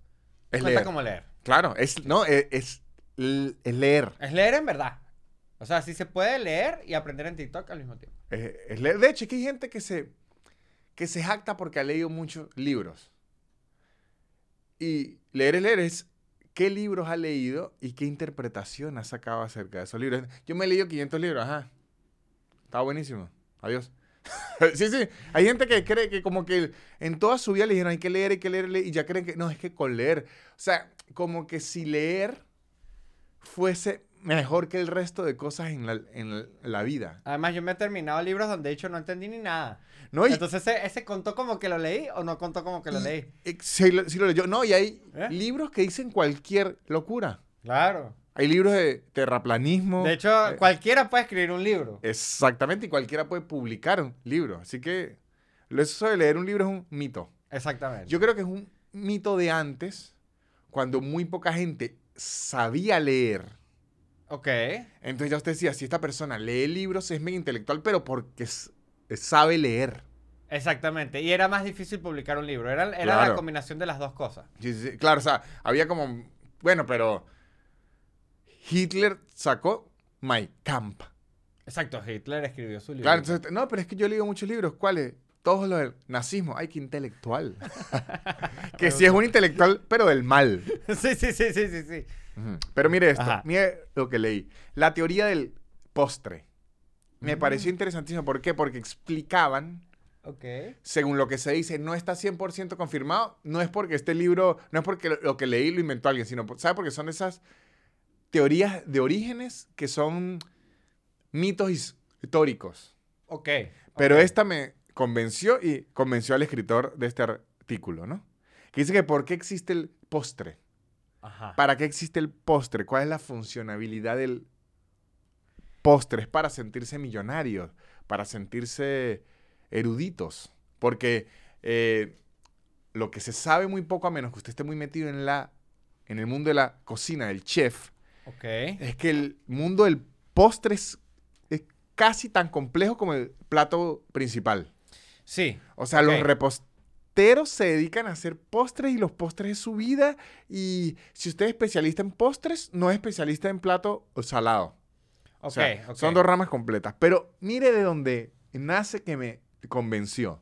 Es leer. como leer. Claro, es, no, es, es, es leer. Es leer en verdad. O sea, sí se puede leer y aprender en TikTok al mismo tiempo. Es, es leer. De hecho, es que hay gente que se, que se jacta porque ha leído muchos libros. Y leer es leer es qué libros ha leído y qué interpretación ha sacado acerca de esos libros. Yo me he leído 500 libros, ajá. Está buenísimo. Adiós. <laughs> sí, sí. Hay gente que cree que como que en toda su vida le dijeron hay que leer, hay que leer, leer, y ya creen que no, es que con leer. O sea, como que si leer fuese mejor que el resto de cosas en la, en la vida. Además, yo me he terminado libros donde he dicho no entendí ni nada. No, y- Entonces, ¿ese, ese contó como que lo leí o no contó como que lo leí? sí, lo, sí lo leyó. No, y hay ¿Eh? libros que dicen cualquier locura. Claro. Hay libros de terraplanismo. De hecho, eh, cualquiera puede escribir un libro. Exactamente, y cualquiera puede publicar un libro. Así que eso de leer un libro es un mito. Exactamente. Yo creo que es un mito de antes, cuando muy poca gente sabía leer. Ok. Entonces ya usted decía, si esta persona lee libros es mega intelectual, pero porque sabe leer. Exactamente. Y era más difícil publicar un libro. Era, era la combinación de las dos cosas. Sí, sí, sí. Claro, o sea, había como, bueno, pero Hitler sacó My Camp. Exacto. Hitler escribió su libro. Claro, entonces, no, pero es que yo leo muchos libros. ¿Cuáles? Todos los del nazismo. Ay, qué intelectual. <laughs> que sí es un intelectual, pero del mal. <laughs> sí, sí, sí, sí, sí, sí. Pero mire esto, Ajá. mire lo que leí. La teoría del postre. Me Mm. pareció interesantísimo. ¿Por qué? Porque explicaban, Ok. según lo que se dice, no está 100% confirmado. No es porque este libro, no es porque lo, lo que leí lo inventó alguien, sino, ¿sabe? Porque son esas teorías de orígenes que son mitos his- históricos. Ok. Pero esta me convenció y convenció al escritor de este artículo, ¿no? Que dice que ¿por qué existe el postre? Ajá. ¿Para qué existe el postre? ¿Cuál es la funcionalidad del postre? Es para sentirse millonarios, para sentirse eruditos. Porque eh, lo que se sabe muy poco, a menos que usted esté muy metido en, la, en el mundo de la cocina, del chef, es que el mundo del postre es, es casi tan complejo como el plato principal. Sí. O sea, los reposteros se dedican a hacer postres y los postres es su vida. Y si usted es especialista en postres, no es especialista en plato o salado. Ok. O sea, son dos ramas completas. Pero mire de dónde nace que me convenció.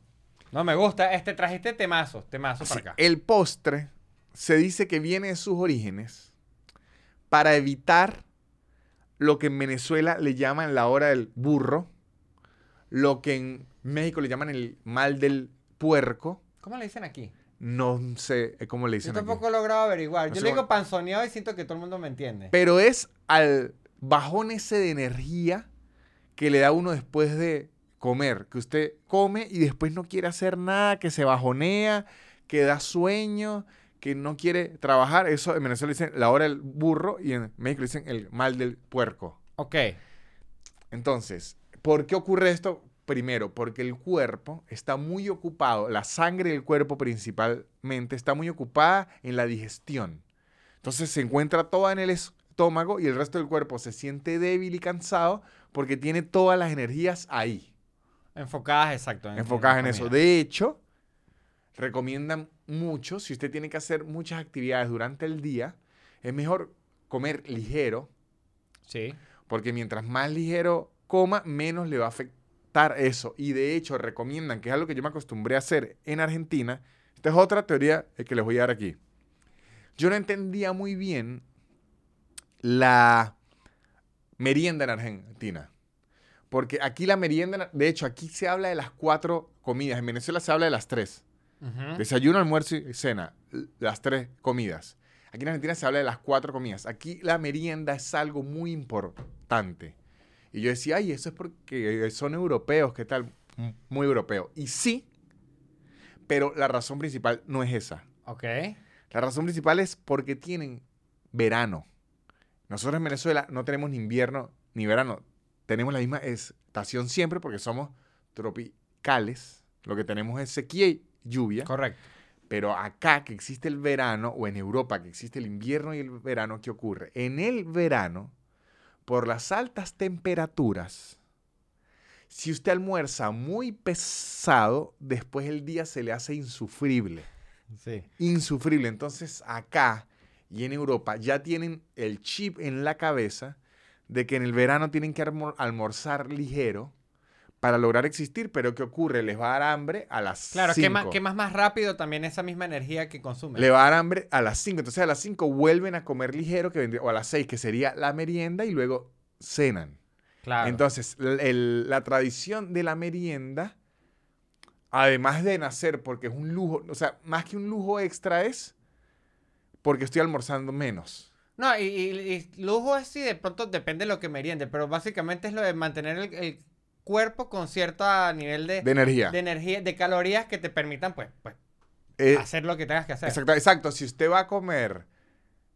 No, me gusta. Este trajiste temazo. Temazo para acá. El postre se dice que viene de sus orígenes para evitar lo que en Venezuela le llaman la hora del burro, lo que en México le llaman el mal del puerco. ¿Cómo le dicen aquí? No sé eh, cómo le Yo dicen aquí. tampoco he logrado averiguar. No Yo le digo panzoneado y siento que todo el mundo me entiende. Pero es al bajón ese de energía que le da uno después de comer. Que usted come y después no quiere hacer nada, que se bajonea, que da sueño, que no quiere trabajar. Eso en Venezuela dicen la hora del burro y en México dicen el mal del puerco. Ok. Entonces, ¿por qué ocurre esto? Primero, porque el cuerpo está muy ocupado, la sangre del cuerpo principalmente está muy ocupada en la digestión. Entonces se encuentra toda en el estómago y el resto del cuerpo se siente débil y cansado porque tiene todas las energías ahí, Enfocadas, exacto. en- enfocadas en la eso. De hecho, recomiendan mucho, si usted tiene que hacer muchas actividades durante el día, es mejor comer ligero, Sí. porque mientras más ligero coma, menos le va a afectar eso. Y de hecho, recomiendan, que es algo que yo me acostumbré a hacer en Argentina. Esta es otra teoría eh, que les voy a dar aquí. Yo no entendía muy bien la merienda en Argentina. Porque aquí la merienda, de hecho, aquí se habla de las cuatro comidas. En Venezuela se habla de las tres. Desayuno, almuerzo y cena. Las tres comidas. Aquí en Argentina se habla de las cuatro comidas. Aquí la merienda es algo muy importante. Y yo decía, ay, eso es porque son europeos, ¿qué tal? Muy europeo. Y sí, pero la razón principal no es esa. Ok. La razón principal es porque tienen verano. Nosotros en Venezuela no tenemos ni invierno ni verano. Tenemos la misma estación siempre porque somos tropicales. Lo que tenemos es sequía y lluvia. Correcto. Pero acá que existe el verano, o en Europa que existe el invierno y el verano, ¿qué ocurre? En el verano, por las altas temperaturas, si usted almuerza muy pesado, después el día se le hace insufrible. Sí. Insufrible. Entonces acá y en Europa ya tienen el chip en la cabeza de que en el verano tienen que almor- almorzar ligero para lograr existir, pero ¿qué ocurre? Les va a dar hambre a las Claro, 5. quemas, quemas más rápido también esa misma energía que consume. Le va a dar hambre a las 5. Entonces a las 5 vuelven a comer ligero, que vendría- o a las 6, que sería la merienda, y luego cenan. Claro. Entonces, el- la tradición de la merienda, además de nacer porque es un lujo, o sea, más que un lujo extra es porque estoy almorzando menos. No, y, y- y lujo es si de pronto depende de lo que meriende, pero básicamente es lo de mantener el, el cuerpo con cierto nivel de, De energía. de energía, de calorías que te permitan, pues, pues Eh, hacer lo que tengas que hacer. exacto, exacto. Si usted va a comer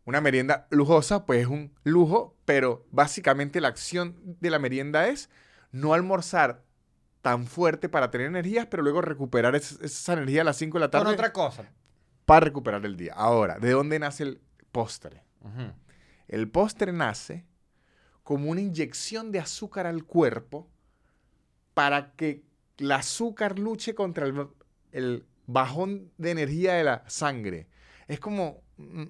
una merienda lujosa, pues es un lujo, pero básicamente la acción de la merienda es no almorzar tan fuerte para tener energías, pero luego recuperar es- esa energía a las 5 de la Con tarde otra cosa. para recuperar el día. Ahora, ¿de dónde nace el postre? El postre nace como una inyección de azúcar al cuerpo para que el azúcar luche contra el, el bajón de energía de la sangre. Es como mm,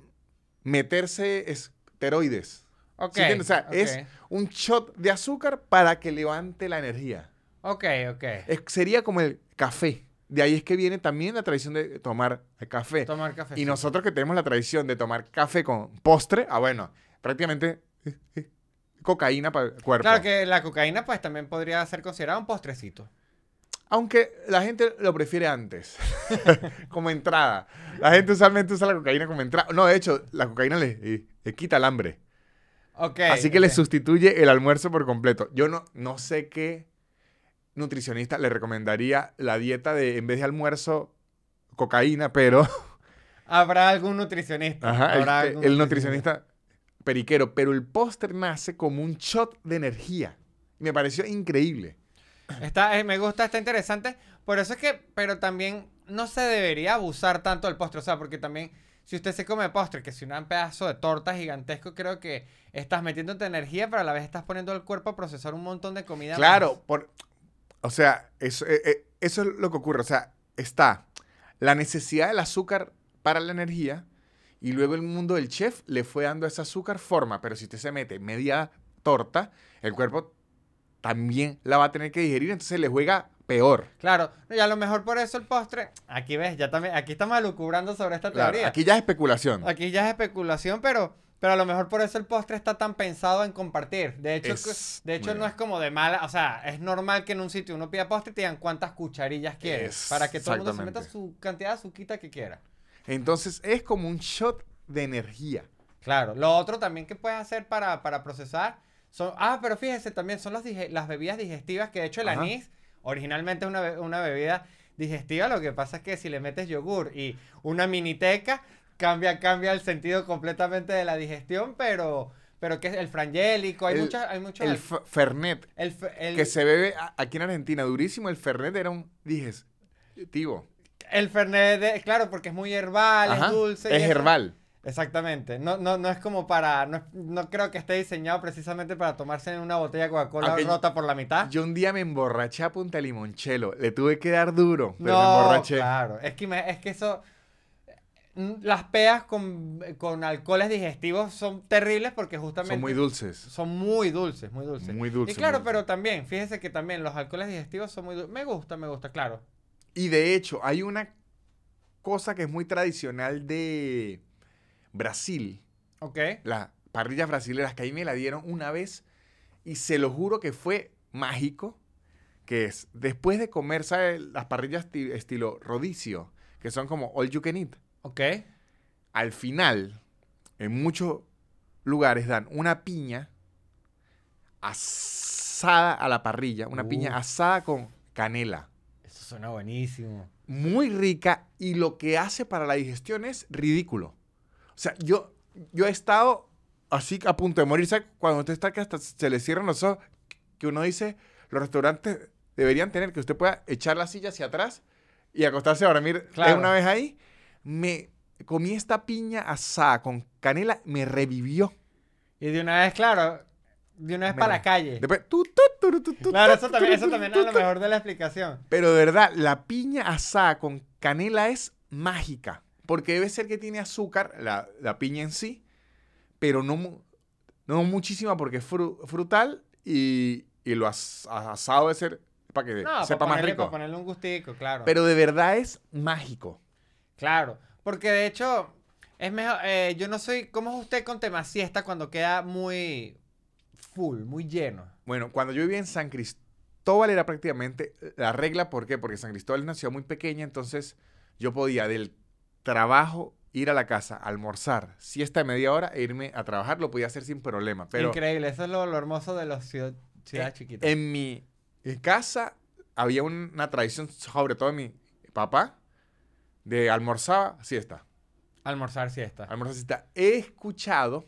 meterse esteroides. Ok. ¿Sí entiendes? O sea, es un shot de azúcar para que levante la energía. Ok, ok. Es- sería como el café. De ahí es que viene también la tradición de tomar café. Tomar café. Y nosotros que tenemos la tradición de tomar café con postre, ah, bueno, prácticamente cocaína para el cuerpo. Claro que la cocaína, pues, también podría ser considerada un postrecito. Aunque la gente lo prefiere antes, <laughs> <laughs> como entrada. La gente usualmente usa la cocaína como entrada. No, de hecho, la cocaína le, le quita el hambre. Ok. Así que le sustituye el almuerzo por completo. Yo no, no sé qué nutricionista le recomendaría la dieta de, en vez de almuerzo, cocaína, pero... Habrá algún nutricionista. Ajá, el, habrá el algún nutricionista periquero, pero el póster nace como un shot de energía. Y me pareció increíble. Está, eh, me gusta, está interesante. Por eso es que, pero también no se debería abusar tanto del postre. O sea, porque también, si usted se come postre, que si un pedazo de torta gigantesco, creo que estás metiéndote energía, pero a la vez estás poniendo al cuerpo a procesar un montón de comida. más. Claro, por, o sea, eso, eh, eh, eso es lo que ocurre. O sea, está la necesidad del azúcar para la energía y luego el mundo del chef le fue dando ese azúcar forma. Pero si usted se mete media torta, el cuerpo también la va a tener que digerir, entonces le juega peor. Claro, y a lo mejor por eso el postre. Aquí ves, ya también, aquí estamos lucubrando sobre esta Claro, teoría. aquí ya es especulación. Aquí ya es especulación, pero, pero a lo mejor por eso el postre está tan pensado en compartir. De hecho, Es- de hecho no bien. es como de mala, o sea, es normal que en un sitio uno pida postre y te digan cuántas cucharillas quieres, para que todo el mundo se meta su cantidad de azuquita que quiera. Entonces es como un shot de energía. Claro, lo otro también que puedes hacer para, para procesar son, ah, pero fíjese también son los dige- las bebidas digestivas, que de hecho el Ajá. anís originalmente es una, una bebida digestiva, lo que pasa es que si le metes yogur y una miniteca, cambia, cambia el sentido completamente de la digestión, pero, pero que es el frangélico, hay muchas, hay muchos... El Fernet, el que se bebe aquí en Argentina, durísimo. El Fernet era un digestivo. El fernet, de- claro, porque es muy herbal, Ajá, es dulce. Es herbal. Exactamente. No, no, no es como para. No, no creo que esté diseñado precisamente para tomarse en una botella de Coca-Cola rota por la mitad. Yo un día me emborraché a punta limonchelo. Le tuve que dar duro, pero me no, emborraché. claro. Es que, me- es que eso. Las peas con, con alcoholes digestivos son terribles porque justamente. Son muy dulces. Son muy dulces, muy dulces. Muy dulces, Y claro, muy pero también, fíjese que también los alcoholes digestivos son muy dulces. Me gusta, me gusta, claro. Y de hecho, hay una cosa que es muy tradicional de Brasil. Ok. Las parrillas brasileras que ahí me la dieron una vez. Y se lo juro que fue mágico. Que es, después de comer, ¿sabes? Las parrillas ti- estilo rodicio. Que son como all you can eat. Ok. al final, en muchos lugares dan una piña asada a la parrilla, una piña asada con canela. Suena buenísimo. Muy rica y lo que hace para la digestión es ridículo. O sea, yo, yo he estado así a punto de morir. ¿Sabes? Cuando usted está que hasta se le cierran los ojos, que uno dice, los restaurantes deberían tener que usted pueda echar la silla hacia atrás y acostarse a dormir Claro. de una vez ahí. Me comí esta piña asada con canela, me revivió. Y de una vez, claro, de una vez Mira, para la calle. Después, tu, tu, tu, tu, tu, Claro, eso también, eso también es lo mejor de la explicación. Pero de verdad, la piña asada con canela es mágica. Porque debe ser que tiene azúcar, la, la piña en sí, pero no, no muchísima porque es fru- frutal y, y lo as- asado debe ser para que No, sepa para más ponerle, rico. para ponerle un gustico, claro. Pero de verdad es mágico. Claro, porque de hecho, es mejor, eh, yo no soy, ¿cómo es usted con tema siesta cuando queda muy full, muy lleno? Bueno, cuando yo vivía en San Cristóbal era prácticamente la regla. ¿Por qué? Porque San Cristóbal es una ciudad muy pequeña, entonces yo podía del trabajo, ir a la casa, almorzar, siesta de media hora e irme a trabajar, lo podía hacer sin problema. Pero Increíble, eso es lo, lo hermoso de las ciudad, ciudades eh, chiquitas. en mi casa había una tradición, sobre todo de mi papá, de almorzar siesta. Almorzar siesta. Almorzar siesta. He escuchado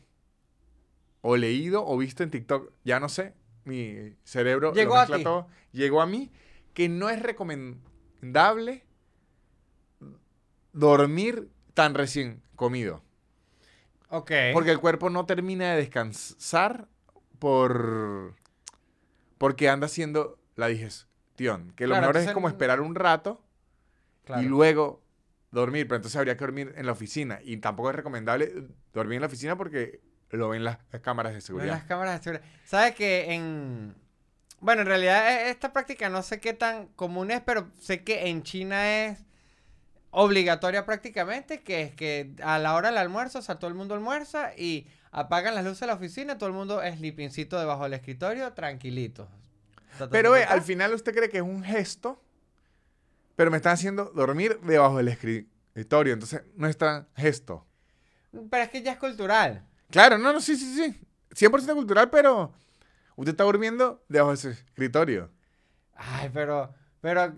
o leído o visto en TikTok, ya no sé, mi cerebro lo Llegó a ti. todo, llegó a mí, que no es recomendable dormir tan recién comido. Ok. Porque el cuerpo no termina de descansar por porque anda haciendo la digestión. Que lo Claro, mejor es como esperar un rato Claro. y luego dormir. Pero entonces habría que dormir en la oficina. Y tampoco es recomendable dormir en la oficina porque lo ven las cámaras de seguridad. Las cámaras de seguridad. ¿Sabes que en... Bueno, en realidad e- esta práctica no sé qué tan común es, pero sé que en China es obligatoria prácticamente, que es que a la hora del almuerzo, o sea, todo el mundo almuerza y apagan las luces de la oficina, todo el mundo es lipincito debajo del escritorio, tranquilito. Pero eh, al final usted cree que es un gesto, pero me están haciendo dormir debajo del escritorio. Entonces no es tan gesto. Pero es que ya es cultural. Claro, no, no, sí, sí, sí. 100% cultural, pero usted está durmiendo debajo de su escritorio. Ay, pero, pero,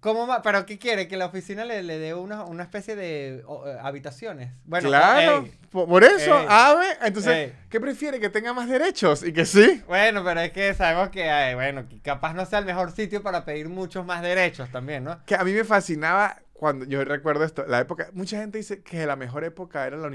¿cómo ma- ¿Pero qué quiere? ¿Que la oficina le, le dé una, una especie de eh, habitaciones? Bueno, claro, ey, por eso, ey, ave. Entonces, ey. ¿qué prefiere? ¿Que tenga más derechos? Y que sí. Bueno, pero es que sabemos que, ay, bueno, que capaz no sea el mejor sitio para pedir muchos más derechos también, ¿no? Que a mí me fascinaba cuando yo recuerdo esto, la época, mucha gente dice que la mejor época era la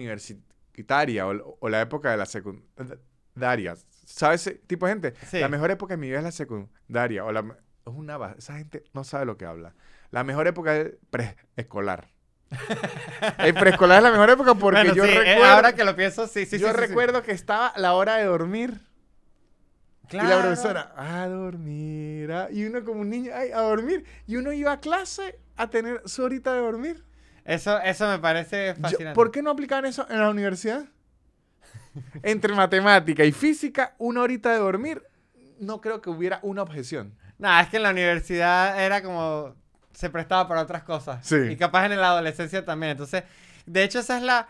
universitaria o, o la época de la secundaria. ¿Sabes tipo de gente? Sí. La mejor época de mi vida es la secundaria o la es una esa gente no sabe lo que habla. La mejor época es preescolar. <laughs> El preescolar es la mejor época porque Bueno, yo sí, eh, recuerdo ahora que lo pienso, sí, sí, yo sí, sí, sí. recuerdo que estaba la hora de dormir y la Claro. profesora, a dormir. ah", Y uno como un niño, ay, a dormir. Y uno iba a clase a tener su horita de dormir. Eso, eso me parece Yo- fascinante. ¿Por qué no aplican eso en la universidad? <laughs> Entre matemática y física, una horita de dormir, no creo que hubiera una objeción. Nah, es que en la universidad era como... Se prestaba para otras cosas. Sí. Y capaz en la adolescencia también. Entonces, de hecho, esa es la,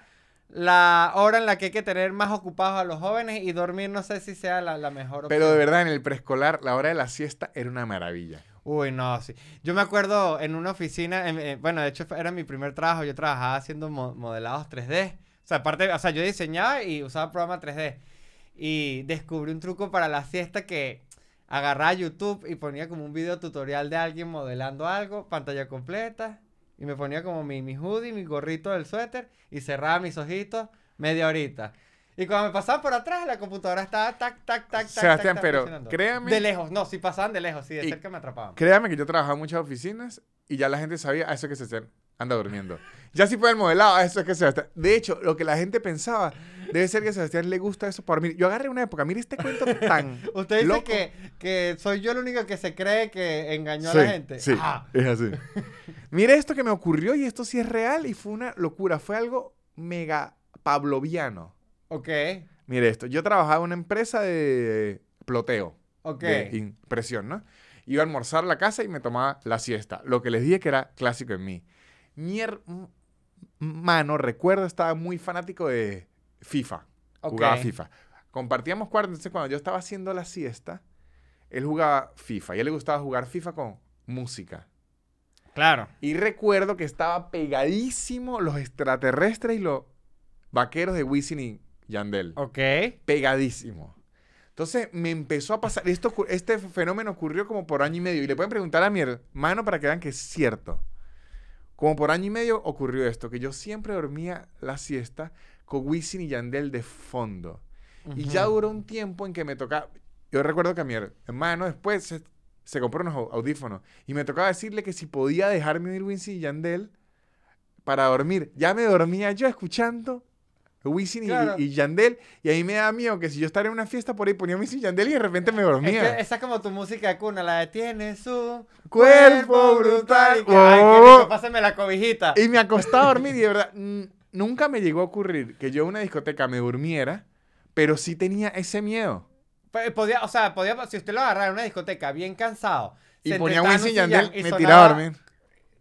la hora en la que hay que tener más ocupados a los jóvenes y dormir no sé si sea la, la mejor opción. Pero de verdad, en el preescolar, la hora de la siesta era una maravilla. Uy, no, sí. Yo me acuerdo en una oficina, en- en- bueno, de hecho era mi primer trabajo, yo trabajaba haciendo mo- modelados 3D. O sea, aparte, o sea, yo diseñaba y usaba programa 3D. Y descubrí un truco para la siesta que agarraba YouTube y ponía como un video tutorial de alguien modelando algo, pantalla completa, y me ponía como mi, mi hoodie, mi gorrito del suéter, y cerraba mis ojitos media horita. Y cuando me pasaban por atrás, la computadora estaba tac, tac, tac, tac. Sebastián, tac, pero funcionando. créame- De lejos, no, si pasaban de lejos, sí, de Y- cerca me atrapaban. Créame que yo trabajaba en muchas oficinas y ya la gente sabía a eso que se anda durmiendo. Ya si fue el modelado, a eso es que Sebastián. De hecho, lo que la gente pensaba debe ser que a Sebastián le gusta eso por dormir. Yo agarré una época, mire este cuento tan. <laughs> Usted dice loco. que, que soy yo el único que se cree que engañó Sí, a la gente. Sí, Ah, es así. <laughs> Mire esto que me ocurrió y esto sí es real y fue una locura. Fue algo mega pavloviano. Ok, Mire esto. Yo trabajaba en una empresa de ploteo, ok. de impresión, ¿no? Iba a almorzar a la casa y me tomaba la siesta. Lo que les dije que era clásico en mí. Mi hermano, recuerdo, estaba muy fanático de FIFA. ok. Jugaba FIFA. Compartíamos cuarto, entonces cuando yo estaba haciendo la siesta, él jugaba FIFA. Y a él le gustaba jugar FIFA con música. Claro. Y recuerdo que estaba pegadísimo los extraterrestres y los vaqueros de Wisin y Yandel. Ok. Pegadísimo. Entonces me empezó a pasar. Esto, este fenómeno ocurrió como por año y medio. Y le pueden preguntar a mi hermano para que vean que es cierto. Como por año y medio ocurrió esto, que yo siempre dormía la siesta con Wisin y Yandel de fondo. Y ya duró un tiempo en que me tocaba. Yo recuerdo que a mi hermano después se, se compró unos au- audífonos y me tocaba decirle que si podía dejarme oír Wisin y Yandel para dormir. Ya me dormía yo escuchando Wisin y- Claro. y, Yandel y a mí me da miedo que si yo estara en una fiesta por ahí ponía Wisin y Yandel y de repente me dormía. que esa es como tu música de cuna, la de tiene su Cuerpo brutal. y que, Ay, Oh. rico, pásame la cobijita. Y me acostaba a dormir y de verdad nunca me llegó a ocurrir que yo en una discoteca me durmiera, pero sí tenía ese miedo. Podía, o sea, podía, si usted lo agarrara en una discoteca bien cansado, Y ponía Wisin y Yandel, y me tiraba a dormir.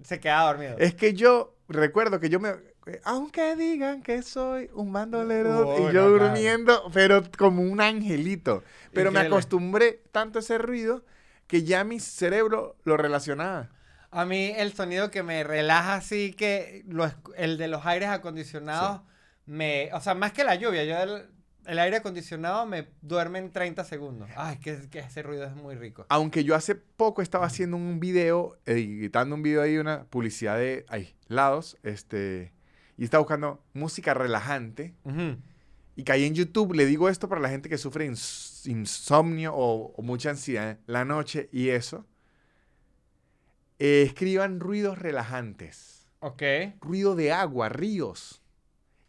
Se quedaba dormido. Es que yo recuerdo que yo me que, aunque digan que soy un bandolero Uy, y yo no, claro. durmiendo, pero como un angelito. Pero me acostumbré tanto a ese ruido que ya mi cerebro lo relacionaba. A mí el sonido que me relaja así que lo el de los aires acondicionados me, o sea, más que la lluvia, yo el, el aire acondicionado me duerme en 30 segundos. Ay, que, que ese ruido es muy rico. Aunque yo hace poco estaba haciendo un video, editando un video ahí, una publicidad de aislados, este, y estaba buscando música relajante. Ujú. Y caí en YouTube, le digo esto para la gente que sufre ins- insomnio o, o mucha ansiedad la noche y eso. Eh, escriban ruidos relajantes. Ok. Ruido de agua, ríos.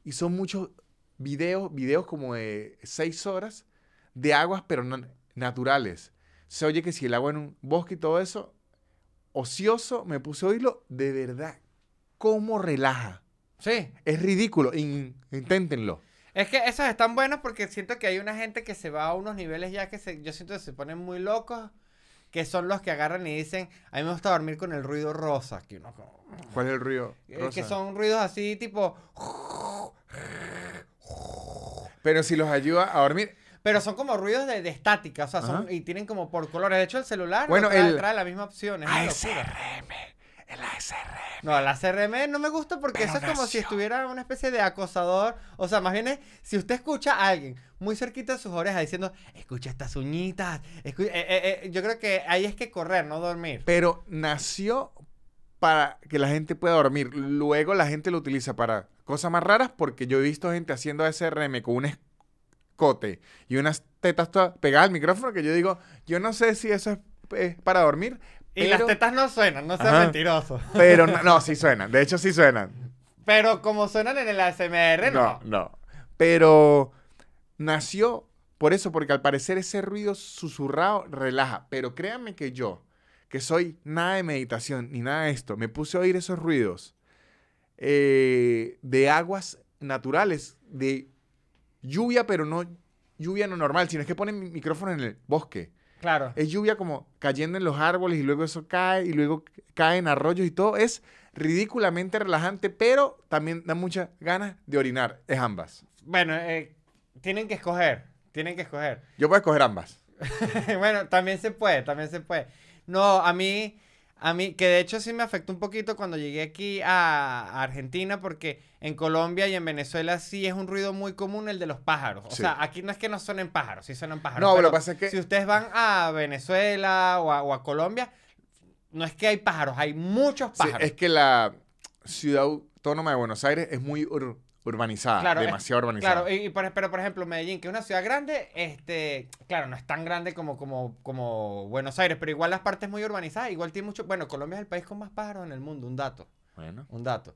Y son muchos videos, videos como de seis horas de aguas, pero no- naturales. Se oye que si el agua en un bosque y todo eso, ocioso, me puse a oírlo, de verdad, cómo relaja. Sí. Es ridículo, in- inténtenlo. Es que esos están buenos porque siento que hay una gente que se va a unos niveles ya que se, yo siento que se ponen muy locos, que son los que agarran y dicen, a mí me gusta dormir con el ruido rosa, que uno como- ¿Cuál es el ruido? eh, rosa? que son ruidos así tipo, Pero si los ayuda a dormir. pero son como ruidos de, de estática, o sea, son, Ajá. y tienen como por colores. De hecho, el celular Bueno, no trae, el- trae la misma opción, es una locura. ASRM. El ASRM. No, la CRM no me gusta porque Pero eso es como si estuviera una especie de acosador. O sea, más bien es, si usted escucha a alguien muy cerquita de sus orejas diciendo, escucha estas uñitas, escu- eh, eh, eh, yo creo que ahí es que correr, no dormir. Pero nació para que la gente pueda dormir. Luego la gente lo utiliza para cosas más raras porque yo he visto gente haciendo ASRM con un escote y unas tetas todas pegadas al micrófono que yo digo, yo no sé si eso es, es para dormir. Y las tetas no suenan, no sean Ajá. mentirosos. <laughs> Pero no, no, sí suenan. De hecho, sí suenan. Pero como suenan en el ASMR, no. No, no. Pero nació por eso, porque al parecer ese ruido susurrado relaja. Pero créanme que yo, que soy nada de meditación ni nada de esto, me puse a oír esos ruidos eh, de aguas naturales, de lluvia, pero no lluvia no normal, sino es que ponen mi micrófono en el bosque. Claro. Es lluvia como cayendo en los árboles y luego eso cae y luego cae en arroyos y todo. Es ridículamente relajante, pero también da muchas ganas de orinar. Es ambas. Bueno, eh, tienen que escoger, tienen que escoger. Yo puedo escoger ambas. <laughs> bueno, también se puede, también se puede. No, a mí, a mí, que de hecho sí me afectó un poquito cuando llegué aquí a, Argentina, porque en Colombia y en Venezuela sí es un ruido muy común el de los pájaros. O Sí. sea, aquí no es que no suenen pájaros, sí suenan pájaros. No, pero lo que pasa es que- Si ustedes van a Venezuela o a, o a Colombia, no es que hay pájaros, hay muchos Sí, pájaros. es que la ciudad autónoma de Buenos Aires es muy ur- urbanizada, Claro, es- demasiado urbanizada. Claro, y, y por- pero por ejemplo, Medellín, que es una ciudad grande, este, claro, no es tan grande como, como, como Buenos Aires, pero igual las partes muy urbanizadas, igual tiene mucho, bueno, Colombia es el país con más pájaros en el mundo, un dato, Bueno. un dato.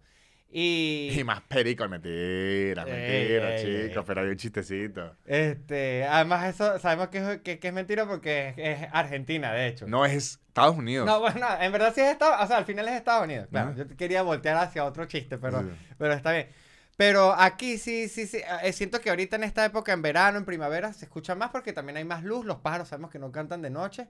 Y, Y más perico, mentira, mentira, chicos, pero hay un chistecito. este, además eso, sabemos que es, que, que es mentira porque es, es Argentina, de hecho. No, es Estados Unidos. No, bueno, en verdad sí es Estados, o sea, al final es Estados Unidos, claro. Ajá. Yo quería voltear hacia otro chiste, pero, Sí. pero está bien. Pero aquí sí, sí, sí. eh, siento que ahorita en esta época, en verano, en primavera, se escucha más porque también hay más luz. Los pájaros sabemos que no cantan de noche.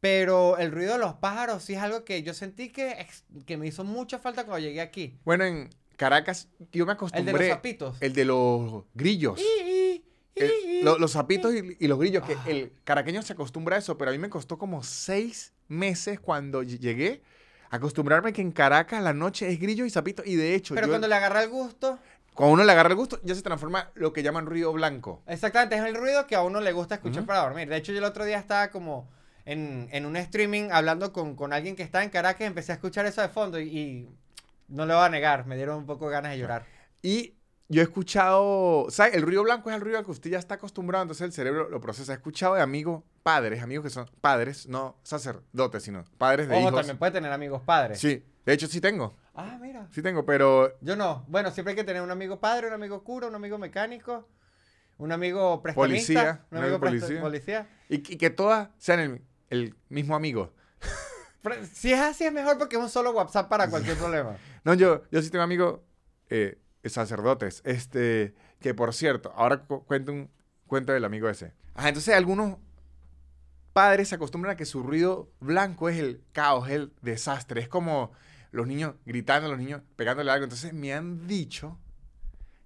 Pero el ruido de los pájaros sí es algo que yo sentí que, que me hizo mucha falta cuando llegué aquí. Bueno, en Caracas yo me El de los acostumbré. zapitos. El de los grillos. I, i, El- i, lo- los zapitos y, y los grillos, que Ah. el caraqueño se acostumbra a eso, pero a mí me costó como seis meses cuando ll- a acostumbrarme que en Caracas la noche es grillo y zapito. Y de hecho, Pero yo- cuando le agarra el gusto, cuando uno le agarra el gusto, ya se transforma lo que llaman ruido blanco. exactamente, es el ruido que a uno le gusta escuchar para dormir. De hecho, yo el otro día estaba como en, en un streaming hablando con, con alguien que está en Caracas y empecé a escuchar eso de fondo y, y no le voy a negar, me dieron un poco ganas de llorar. Y yo he escuchado, ¿sabes? El ruido blanco es el ruido al que usted ya está acostumbrado, entonces el cerebro lo procesa. He escuchado de amigos, padres, amigos que son padres, no sacerdotes, sino padres de Ojo, hijos. también puede tener amigos padres. Sí, de hecho sí tengo, Ah, mira. sí tengo, pero Yo no. Bueno, siempre hay que tener un amigo padre, un amigo cura, un amigo mecánico, un amigo prestamista, Policía, un amigo policía. policía. y, y que todas sean el, el mismo amigo. <laughs> Pero si es así es mejor porque es un solo WhatsApp para cualquier <laughs> problema. No, yo, yo sí tengo amigos eh, sacerdotes, este, que por cierto, ahora cu- cuento un cuento del amigo ese. Ajá, entonces algunos padres se acostumbran a que su ruido blanco es el caos, el desastre, es como los niños gritando, los niños pegándole algo. Entonces me han dicho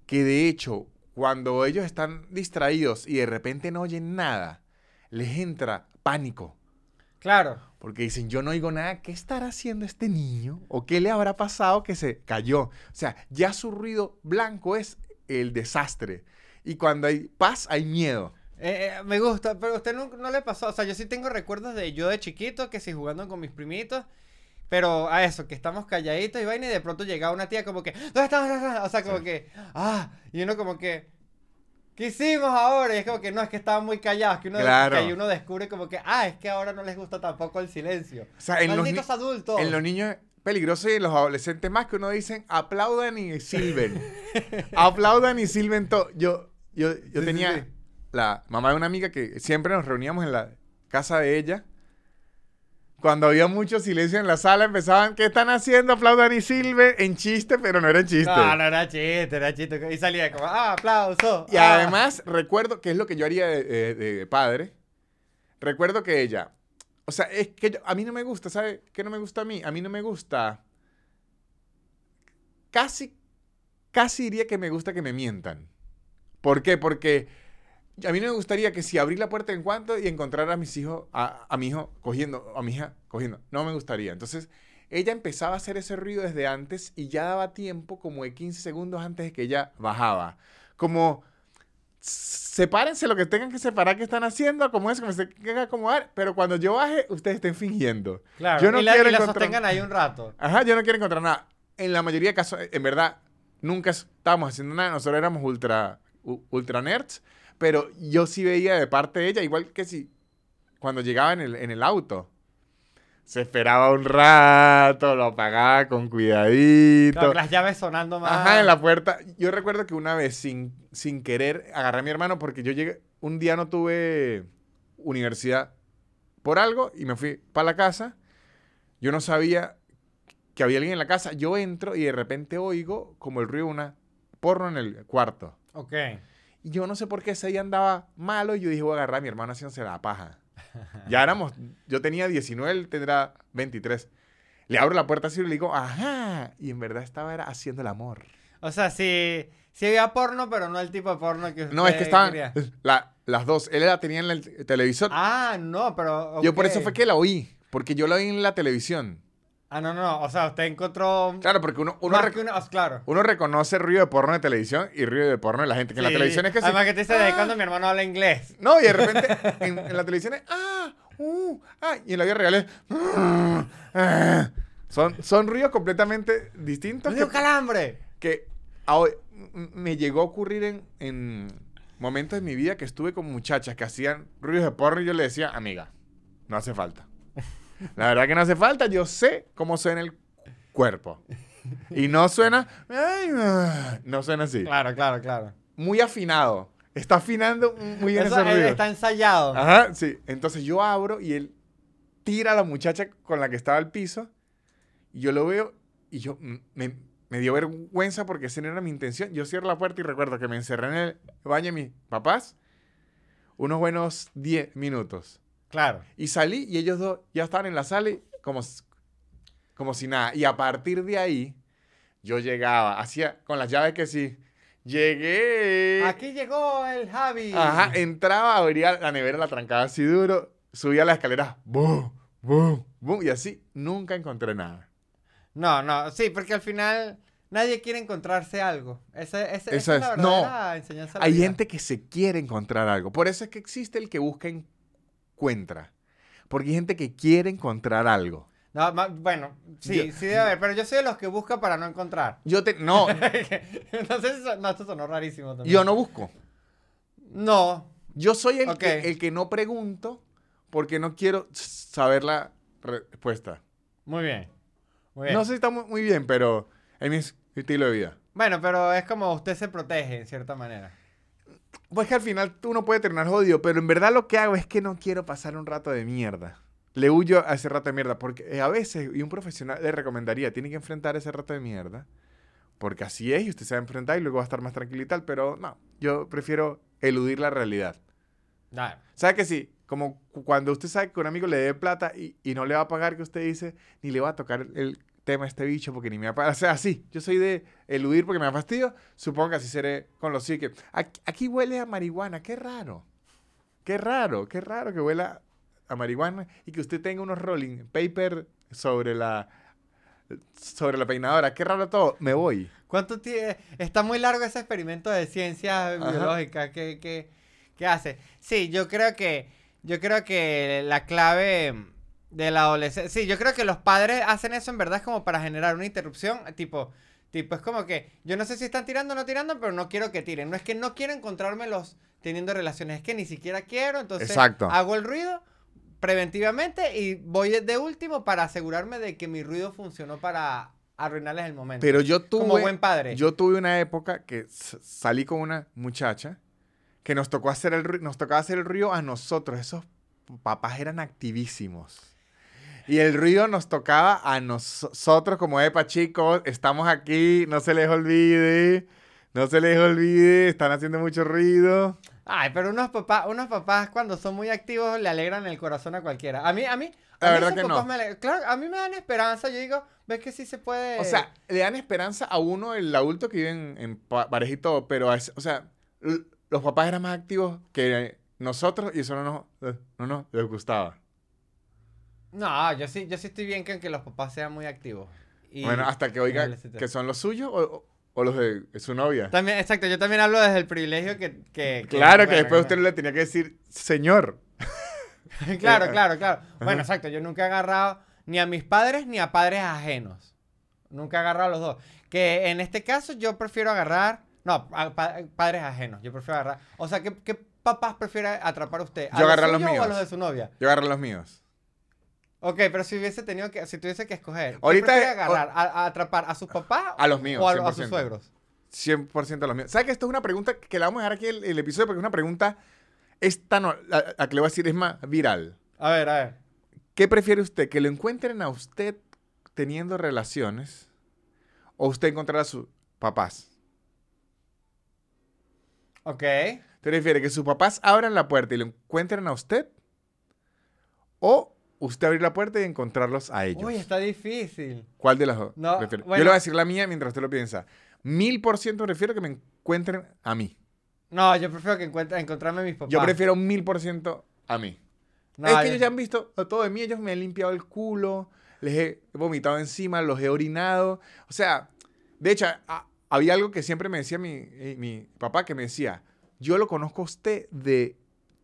que de hecho, cuando ellos están distraídos y de repente no oyen nada, les entra pánico. Claro. Porque dicen, yo no oigo nada, ¿qué estará haciendo este niño? ¿O qué le habrá pasado que se cayó? O sea, ya su ruido blanco es el desastre. Y cuando hay paz, hay miedo. Eh, eh, me gusta, pero a usted no, no le pasó. O sea, yo sí tengo recuerdos de yo de chiquito, que sí jugando con mis primitos. Pero a eso, que estamos calladitos y vaina, y de pronto llegaba una tía como que, ¿dónde estás? O sea, como que, ah, y uno como que, ¿qué hicimos ahora? Y es como que no, es que estaban muy callados, que uno, Claro. que ahí uno descubre como que, ah, es que ahora no les gusta tampoco el silencio. O sea, en los, Malditos adultos. en los niños peligrosos y en los adolescentes más que uno dicen, aplaudan y silben. <laughs> aplaudan y silben todo. Yo, yo, yo Sí, tenía sí, sí. la mamá de una amiga que siempre nos reuníamos en la casa de ella. Cuando había mucho silencio en la sala, empezaban, ¿qué están haciendo? Aplaudan y silben en chiste, pero no era en chiste. No, no era chiste, era chiste. Y salía como, ah, aplauso. Y ah". además, recuerdo que es lo que yo haría de, de- de padre. Recuerdo que ella, o sea, es que yo- a mí no me gusta, ¿sabe qué no me gusta a mí? A mí no me gusta. Casi, casi diría que me gusta que me mientan. ¿Por qué? Porque a mí no me gustaría que si abrí la puerta en cuanto y encontrar a mis hijos, a, a mi hijo cogiendo, a mi hija cogiendo. No me gustaría. Entonces, ella empezaba a hacer ese ruido desde antes y ya daba tiempo como de 15 segundos antes de que ella bajaba. Como, sepárense lo que tengan que separar que están haciendo, como es, como se tengan que acomodar, pero cuando yo baje, ustedes estén fingiendo. Claro, yo no y la, quiero y la encontrar- sostengan ahí un rato. Ajá, yo no quiero encontrar nada. En la mayoría de casos, en verdad, nunca estábamos haciendo nada. Nosotros éramos ultra, ultra nerds. Pero yo sí veía de parte de ella, igual que si cuando llegaba en el, en el auto, se esperaba un rato, lo apagaba con cuidadito. Claro, las llaves sonando más. Ajá, en la puerta. Yo recuerdo que una vez, sin, sin querer, agarré a mi hermano porque yo llegué, un día no tuve universidad por algo y me fui para la casa. Yo no sabía que había alguien en la casa. Yo entro y de repente oigo como el ruido de una porno en el cuarto. Ok. Y yo no sé por qué ese día andaba malo y yo dije, voy a agarrar a mi hermano haciéndose la paja. <laughs> Ya éramos, yo tenía 19, él tendrá 23. Le abro la puerta así y le digo, ajá. Y en verdad estaba era haciendo el amor. O sea, sí, sí había porno, pero no el tipo de porno que usted No, es que estaban la- las dos. Él la tenía en el televisor. Ah, no, pero. Yo por eso fue que la oí. Porque yo la oí en la televisión. Ah, no, no. O sea, usted encontró. Claro, porque uno, rec- ah, Claro. uno reconoce ruido de porno de televisión y ruido de porno de la gente. Que en la televisión es que sí. Además, que te dice de Ah. cuando mi hermano habla inglés. No, y de repente en, en la televisión es. ¡Ah! ¡Uh! ¡Ah! Y en la vida real es. "Ah, ah". Son, son ruidos completamente distintos. ¡Me dio Que, calambre! que hoy- me llegó a ocurrir en, en momentos de mi vida que estuve con muchachas que hacían ruidos de porno y yo le decía, amiga, no hace falta. La verdad que no hace falta, yo sé cómo suena el cuerpo. Y no suena, no suena así. Claro, claro, claro. Muy afinado. Está afinando muy bien Eso ese ruido. está ensayado. Ajá, sí. Entonces yo abro y él tira a la muchacha con la que estaba al piso. Y yo lo veo y yo mm, me, me dio vergüenza porque esa no era mi intención. Yo cierro la puerta y recuerdo que me encerré en el baño de mis papás unos buenos 10 minutos. Claro. Y salí y ellos dos ya estaban en la sala y como, como si nada. Y a partir de ahí yo llegaba, hacía con las llaves que sí. Llegué. Aquí llegó el Javi. Ajá, entraba, abría la nevera, la trancaba así duro, subía las escaleras, boom, boom, boom, y así nunca encontré nada. No, no, sí, porque al final nadie quiere encontrarse algo. Ese- Eso esa es la es. No. verdadera enseñanza. la Hay vida. gente que se quiere encontrar algo, por eso es que existe el que busca encuentra, porque hay gente que quiere encontrar algo. No, ma- bueno, sí, Yo- sí debe haber, pero yo soy de los que busca para no encontrar. Yo te, no, so- <laughs> no, esto sonó rarísimo también. yo no busco. No, Yo soy el, Ok. que, el que no pregunto porque no quiero saber la respuesta. muy bien. Muy bien. No sé si está muy, muy bien, pero es mi estilo de vida. Bueno, pero es como usted se protege en cierta manera. Pues que al final tú no puedes terminar jodido, pero en verdad lo que hago es que no quiero pasar un rato de mierda. Le huyo a ese rato de mierda, porque eh, a veces, y un profesional le recomendaría, tiene que enfrentar ese rato de mierda, porque así es, y usted se va a enfrentar y luego va a estar más tranquilo y tal, pero no, yo prefiero eludir la realidad. Nah, ¿Sabe que sí? Como cu- cuando usted sabe que un amigo le debe plata y, y no le va a pagar, que usted dice, ni le va a tocar el tema este bicho porque ni me O sea, así, yo soy de eludir porque me da fastidio. Supongo que así seré con los psiques. Aquí, aquí huele a marihuana, qué raro. Qué raro, qué raro que huela a marihuana y que usted tenga unos rolling paper sobre la sobre la peinadora. Qué raro todo. Me voy. ¿Cuánto tiene? Está muy largo ese experimento de ciencia biológica que, que, hace. Sí, yo creo que yo creo que la clave de la adolescencia. Sí, yo creo que los padres hacen eso en verdad es como para generar una interrupción. Tipo, tipo, es como que yo no sé si están tirando o no tirando, pero no quiero que tiren. No es que no quiero encontrármelos teniendo relaciones, es que ni siquiera quiero. Entonces hago el ruido preventivamente y voy de último para asegurarme de que mi ruido funcionó para arruinarles el momento. Pero yo tuve. Como buen padre. Yo tuve una época que salí con una muchacha que nos tocó hacer el nos tocaba hacer el ruido a nosotros. Esos papás eran activísimos. Y el ruido nos tocaba a nosotros como, epa chicos, estamos aquí, no se les olvide, no se les olvide, están haciendo mucho ruido. Ay, pero unos papás, unos papás cuando son muy activos le alegran el corazón a cualquiera. A mí, a mí, la verdad que no. claro, a mí me dan esperanza. Yo digo, ves que sí se puede. O sea, le dan esperanza a uno, el adulto que vive en, en pareja y todo, pero, o sea, los papás eran más activos que nosotros y eso no nos, no nos les gustaba. No, yo sí, yo sí estoy bien con que los papás sean muy activos. bueno, hasta que oigan que son los suyos o, o los de su novia. También, exacto, yo también hablo desde el privilegio que... claro, que después usted le tenía que decir, señor. <laughs> <laughs> claro, claro, claro. Bueno, exacto, yo nunca he agarrado ni a mis padres ni a padres ajenos. Nunca he agarrado a los dos. Que en este caso yo prefiero agarrar... No, a padres ajenos, yo prefiero agarrar... O sea, ¿qué, qué papás prefiere atrapar a usted? ¿A yo agarrar los míos. o a los de su novia? Yo agarro los míos. Ok, pero si hubiese tenido que, si tuviese que escoger, Ahorita ¿qué agarrar? A, atrapar a sus papás? A los míos. ¿O a, sus suegros? 100% a los míos. ¿Sabes que esto es una pregunta que la vamos a dejar aquí el, el episodio porque es una pregunta, esta no, la, que le voy a decir es más viral. A ver, a ver. ¿Qué prefiere usted? ¿Que lo encuentren a usted teniendo relaciones o usted encontrar a sus papás? Ok. ¿Te prefiere que sus papás abran la puerta y lo encuentren a usted? ¿O usted abrir la puerta y encontrarlos a ellos. Uy, está difícil. ¿Cuál de las dos? No, Yo le voy a decir la mía mientras usted lo piensa. Mil por ciento prefiero que me encuentren a mí. No, yo prefiero que encuentre, encontrarme a mis papás. Yo prefiero mil por ciento a mí. es que ellos ya han visto todo de mí, ellos me han limpiado el culo, les he vomitado encima, los he orinado. O sea, de hecho, había algo que siempre me decía mi, eh, mi papá, que me decía, yo lo conozco a usted de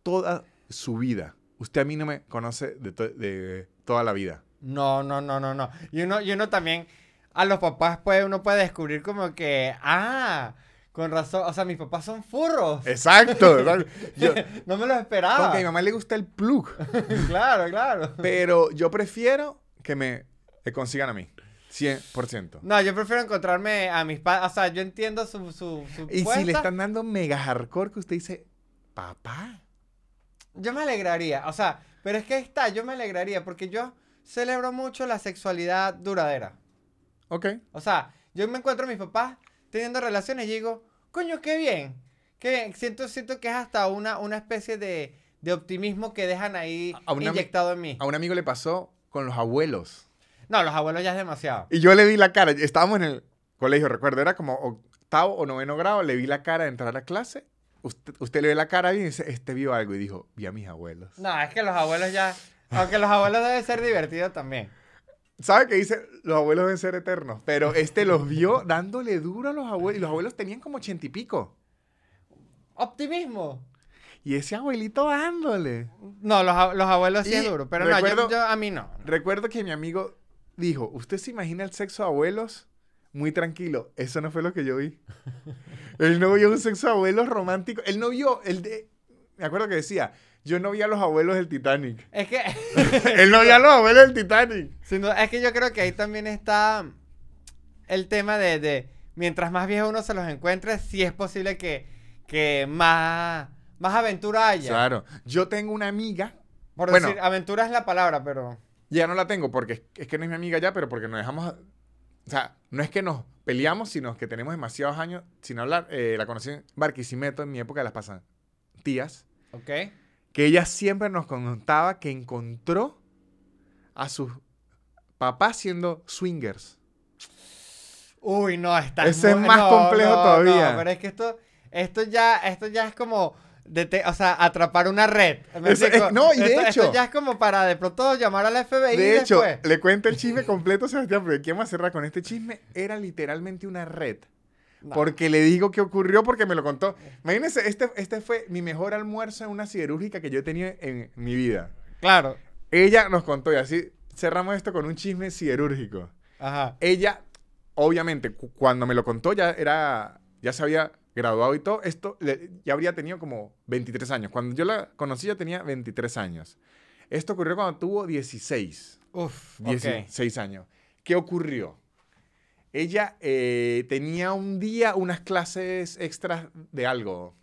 toda su vida usted a mí no me conoce de, toda la vida. No, no, no, no, no. Y uno, y uno también, a los papás puede, uno puede descubrir como que, ah, con razón, o sea, mis papás son furros. Exacto. <laughs> <laughs> no me lo esperaba. Porque a mi mamá le gusta el plug. <laughs> claro, claro. Pero yo prefiero que me consigan a mí. 100%. No, yo prefiero encontrarme a mis padres. O sea, yo entiendo su. su, y si le están dando mega hardcore que usted dice, papá. Yo me alegraría, o sea, pero es que está, yo me alegraría porque yo celebro mucho la sexualidad duradera. Ok. O sea, yo me encuentro a mis papás teniendo relaciones y digo, coño, qué bien. Qué bien. Siento, siento que es hasta una, una especie de, de optimismo que dejan ahí inyectado en mí. A un amigo le pasó con los abuelos. No, los abuelos ya es demasiado. Y yo le vi la cara, estábamos en el colegio, recuerdo, era como octavo o noveno grado, le vi la cara de entrar a clase usted, le ve la cara y dice, este vio algo y dijo, vi a mis abuelos. No, es que los abuelos ya, aunque los abuelos deben ser divertidos también. ¿Sabe qué dice? Los abuelos deben ser eternos. Pero este los vio dándole duro a los abuelos. Y los abuelos tenían como ochenta y pico. Optimismo. Y ese abuelito dándole. No, los, abuelos sí es duro. Pero no, yo, a mí no. Recuerdo que mi amigo dijo, ¿usted se imagina el sexo de abuelos? Muy tranquilo. Eso no fue lo que yo vi. Él no vio un sexo de abuelos romántico. Él no vio el de... Me acuerdo que decía, yo no vi a los abuelos del Titanic. Es que... <laughs> Él no vio a los abuelos del Titanic. es que yo creo que ahí también está el tema de, mientras más viejo uno se los encuentre, sí es posible que, que más, más aventura haya. Claro. Yo tengo una amiga. Por decir, aventura es la palabra, pero... Ya no la tengo porque es que no es mi amiga ya, pero porque nos dejamos... O sea, no es que nos peleamos, sino que tenemos demasiados años sin hablar. Eh, la conocí en Barquisimeto en mi época de las pasantías. Ok. Que ella siempre nos contaba que encontró a sus papás siendo swingers. Uy, no, está Ese es más complejo todavía. pero es que esto, esto ya, esto ya es como, de te- o sea, atrapar una red. es- no, y de Esto- hecho- esto ya es como para de pronto llamar al FBI De hecho, después. le cuento el chisme completo, Sebastián, vamos a cerrar con este chisme. Era literalmente una red. No. Porque le digo que ocurrió porque me lo contó. Imagínense, este, este fue mi mejor almuerzo en una siderúrgica que yo he tenido en mi vida. Claro. Ella nos contó y así cerramos esto con un chisme siderúrgico. Ajá. Ella, obviamente, cu- cuando me lo contó ya era, ya se había graduado y todo. Esto le- ya habría tenido como 23 años. Cuando yo la conocí ya tenía 23 años. Esto ocurrió cuando tuvo 16. Uf, ok. 16 años. ¿Qué ocurrió? Ella eh, tenía un día unas clases extras de algo.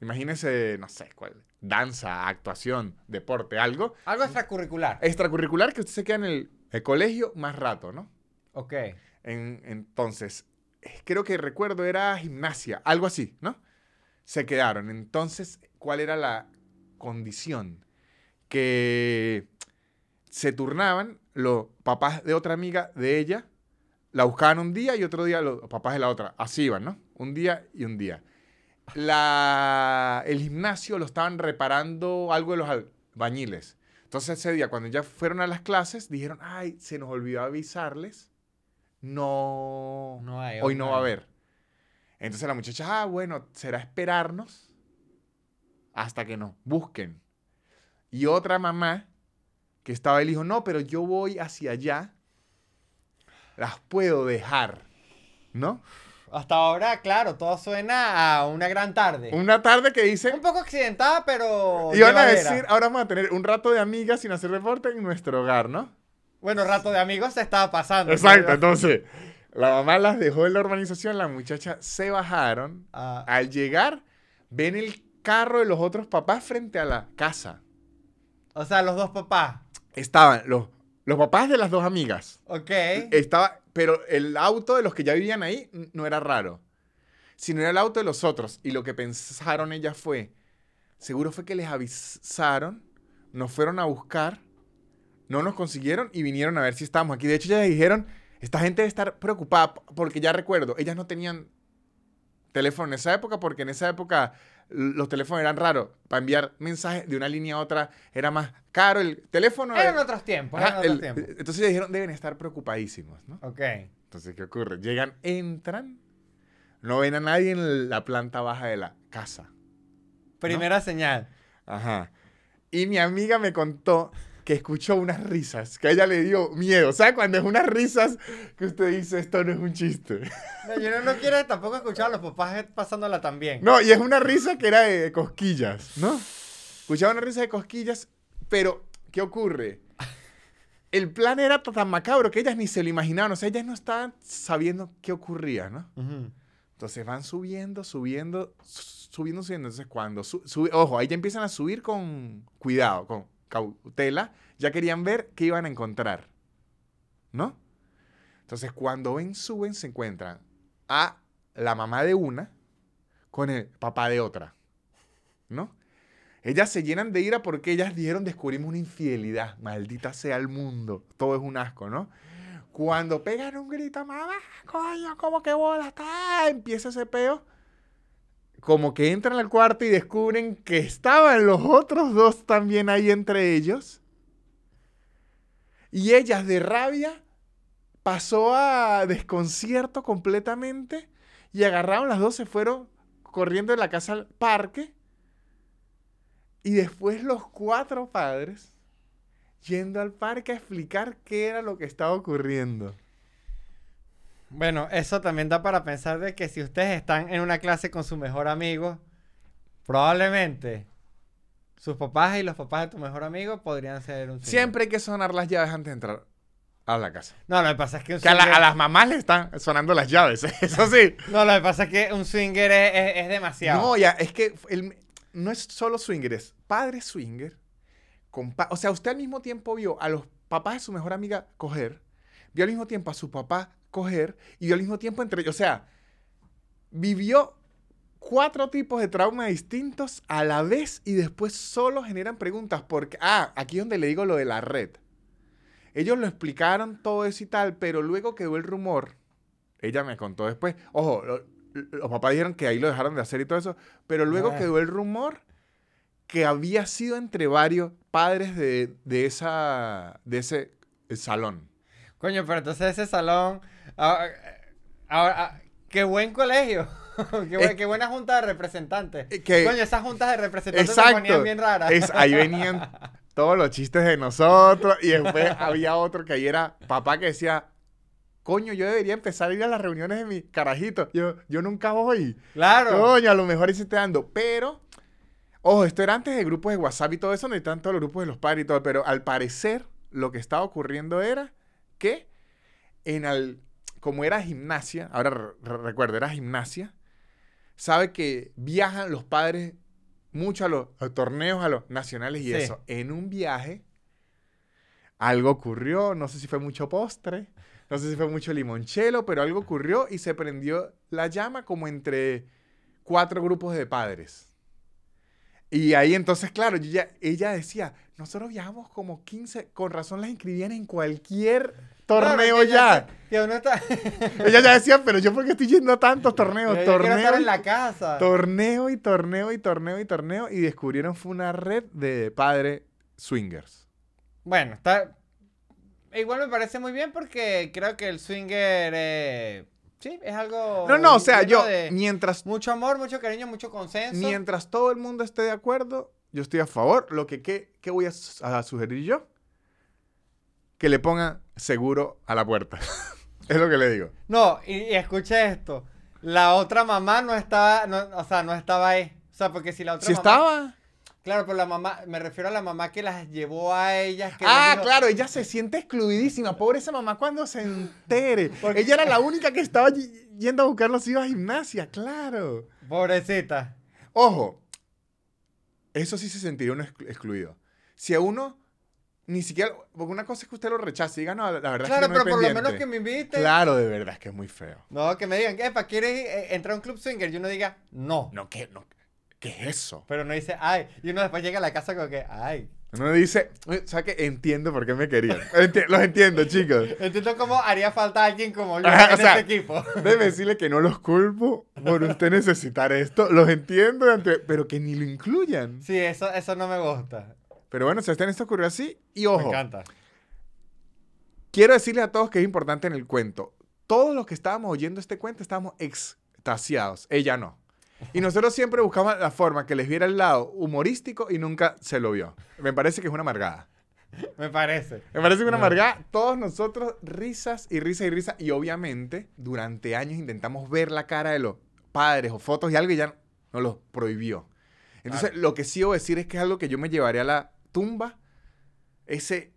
Imagínense, no sé, cuál. Danza, actuación, deporte, algo. Algo extracurricular. Extracurricular que usted se queda en el, el colegio más rato, ¿no? Ok. En- entonces, creo que recuerdo era gimnasia, algo así, ¿no? Se quedaron. Entonces, ¿cuál era la condición? Que se turnaban los papás de otra amiga de ella, la buscaban un día y otro día los papás de la otra. Así iban, ¿no? Un día y un día. La, el gimnasio lo estaban reparando algo de los albañiles. Entonces ese día, cuando ya fueron a las clases, dijeron, ay, se nos olvidó avisarles. No, No hay, hoy no va a haber. Entonces la muchacha, ah, bueno, será esperarnos hasta que nos busquen. Y otra mamá que estaba, él dijo, no, pero yo voy hacia allá, las puedo dejar, ¿no? Hasta ahora, claro, todo suena a una gran tarde. Una tarde que Un dicen, poco accidentada, pero. y van a decir, ahora vamos a tener un rato de amigas sin hacer reporte en nuestro hogar, ¿no? Bueno, rato de amigos se estaba pasando. Exacto, ¿no? entonces, la mamá las dejó en la urbanización, la muchacha se bajaron, Ah, al llegar, ven el carro de los otros papás frente a la casa. o sea, los dos papás. Estaban los, los papás de las dos amigas. Ok. Estaba, pero el auto de los que ya vivían ahí no era raro, sino era el auto de los otros. Y lo que pensaron ellas fue, seguro fue que les avisaron, nos fueron a buscar, no nos consiguieron y vinieron a ver si estábamos aquí. De hecho, ellas dijeron, esta gente debe estar preocupada porque ya recuerdo, ellas no tenían teléfono en esa época porque en esa época los teléfonos eran raros. Para enviar mensajes de una línea a otra era más caro. El teléfono... Eran eh, otros tiempos, Ajá, eran otros el- tiempos. entonces dijeron, deben estar preocupadísimos, ¿no? Ok. Entonces, ¿qué ocurre? Llegan, entran, no ven a nadie en la planta baja de la casa. Primera señal. Ajá. Y mi amiga me contó que escuchó unas risas, que a ella le dio miedo. ¿Sabe cuando es unas risas que usted dice, esto no es un chiste? No, yo no, no quiero tampoco escuchar a los papás pasándola tan bien. No, y es una risa que era de cosquillas, ¿no? Escuchaba una risa de cosquillas, pero ¿qué ocurre? El plan era tan macabro que ellas ni se lo imaginaban, o sea, ellas no estaban sabiendo qué ocurría, ¿no? Entonces van subiendo, subiendo, su- subiendo, subiendo. Entonces cuando su- sube, ojo, ahí ya empiezan a subir con cuidado, con cautela. Ya querían ver qué iban a encontrar, ¿no? Entonces cuando ven, suben, se encuentran a la mamá de una con el papá de otra, ¿no? Ellas se llenan de ira porque ellas dijeron descubrimos una infidelidad. Maldita sea el mundo. Todo es un asco, ¿no? Cuando pegan un grito, mamá, coño, ¿cómo que bola está? Empieza ese peo. Como que entran al cuarto y descubren que estaban los otros dos también ahí entre ellos. Y ellas de rabia pasó a desconcierto completamente y agarraron las dos, se fueron corriendo de la casa al parque. Y después los cuatro padres yendo al parque a explicar qué era lo que estaba ocurriendo. Bueno, eso también da para pensar de que si ustedes están en una clase con su mejor amigo, probablemente sus papás y los papás de tu mejor amigo podrían ser un swinger. Siempre hay que sonar las llaves antes de entrar a la casa. No, lo que pasa es que un Que a, la- swinger- a las mamás le están sonando las llaves, <laughs> eso sí. No, lo que pasa es que un swinger es, es- es demasiado. No, ya, es que el- no es solo swinger, es padre swinger. con pa- o sea, usted al mismo tiempo vio a los papás de su mejor amiga coger, vio al mismo tiempo a su papá coger y vio al mismo tiempo entre ellos. O sea, vivió cuatro tipos de traumas distintos a la vez y después solo generan preguntas porque, ah, aquí es donde le digo lo de la red. ellos lo explicaron todo eso y tal, pero luego quedó el rumor. Ella me contó después. Ojo, lo- los papás dijeron que ahí lo dejaron de hacer y todo eso, pero luego Ah. quedó el rumor que había sido entre varios padres de, de esa, de ese salón. Coño, pero entonces ese salón. Ah, ah, ah, qué buen colegio. <laughs> qué, buen- Es- qué buena junta de representantes. Eh, que- Coño, esas juntas de representantes se Exacto. ponían bien raras. Es, ahí venían todos los chistes de nosotros y después había otro que ahí era papá que decía, coño, yo debería empezar a ir a las reuniones de mi carajito. Yo, yo nunca voy. claro. Coño, a lo mejor ahí se te dando. Pero, ojo, esto era antes de grupos de WhatsApp y todo eso, donde están todos los grupos de los padres y todo. Pero al parecer, lo que estaba ocurriendo era que en el, como era gimnasia, ahora re- re- recuerdo, era gimnasia, sabe que viajan los padres mucho a los, a torneos, a los nacionales y Sí. eso. En un viaje, algo ocurrió, no sé si fue mucho postre, no sé si fue mucho limonchelo, pero algo ocurrió y se prendió la llama como entre cuatro grupos de padres. Y ahí entonces, claro, ella decía, nosotros viajamos como 15, con razón las inscribían en cualquier torneo ya. Uno está. <laughs> Ella ya decía, pero yo porque estoy yendo a tantos torneos, torneo, estar en y- la casa. torneo y torneo y torneo y torneo y descubrieron fue una red de padres swingers. Bueno, está. Igual me parece muy bien porque creo que el swinger. eh, Sí, es algo. No, no, o sea, yo mientras Mucho amor, mucho cariño, mucho consenso. mientras todo el mundo esté de acuerdo, yo estoy a favor. Lo que qué, qué voy a sugerir yo, que le pongan seguro a la puerta. <laughs> es lo que le digo. No, y, y escuche esto. La otra mamá no estaba. No, o sea, no estaba ahí. O sea, porque si la otra Si mamá. estaba. Claro, pero la mamá. Me refiero a la mamá que las llevó a ellas. Que Ah, dijo- claro, ella se siente excluidísima. Pobre esa mamá cuando se entere. <laughs> Porque- Ella era la única que estaba yendo a buscar los hijos a gimnasia, claro. Pobrecita. Ojo, eso sí se sentiría uno exclu- excluido. Si a uno ni siquiera, porque una cosa es que usted lo rechace y diga, no, la, verdad Claro, es que no pero por lo menos pendiente". que me invite. Claro, de verdad es que es muy feo. No, que me digan, ¿para ¿quieres eh, entrar a un club swinger? Y uno diga, no. No, ¿qué, no, ¿qué es eso? Pero no dice, ay. Y uno después llega a la casa como que, ay. Uno dice, "Oye, ¿sabes qué? Entiendo por qué me querían. <laughs> Enti- los entiendo, chicos. Entiendo cómo haría falta alguien como yo Ajá, en o sea, este equipo. <laughs> Debe decirle que no los culpo por usted necesitar esto. Los entiendo, pero que ni lo incluyan. Sí, eso, eso no me gusta. Pero bueno, usted esto ocurrió así, y Me ojo, encanta. quiero decirle a todos que es importante en el cuento. Todos los que estábamos oyendo este cuento estábamos extasiados. Ella no. Y <laughs> nosotros siempre buscamos la forma que les viera el lado humorístico y nunca se lo vio. Me parece que es una amargada. Me parece. Me parece que una amargada. Todos nosotros risas y risas y risas. Y obviamente, durante años intentamos ver la cara de los padres o fotos y algo y ya nos lo prohibió. Entonces, lo que sí debo decir es que es algo que yo me llevaré a la tumba. Ese,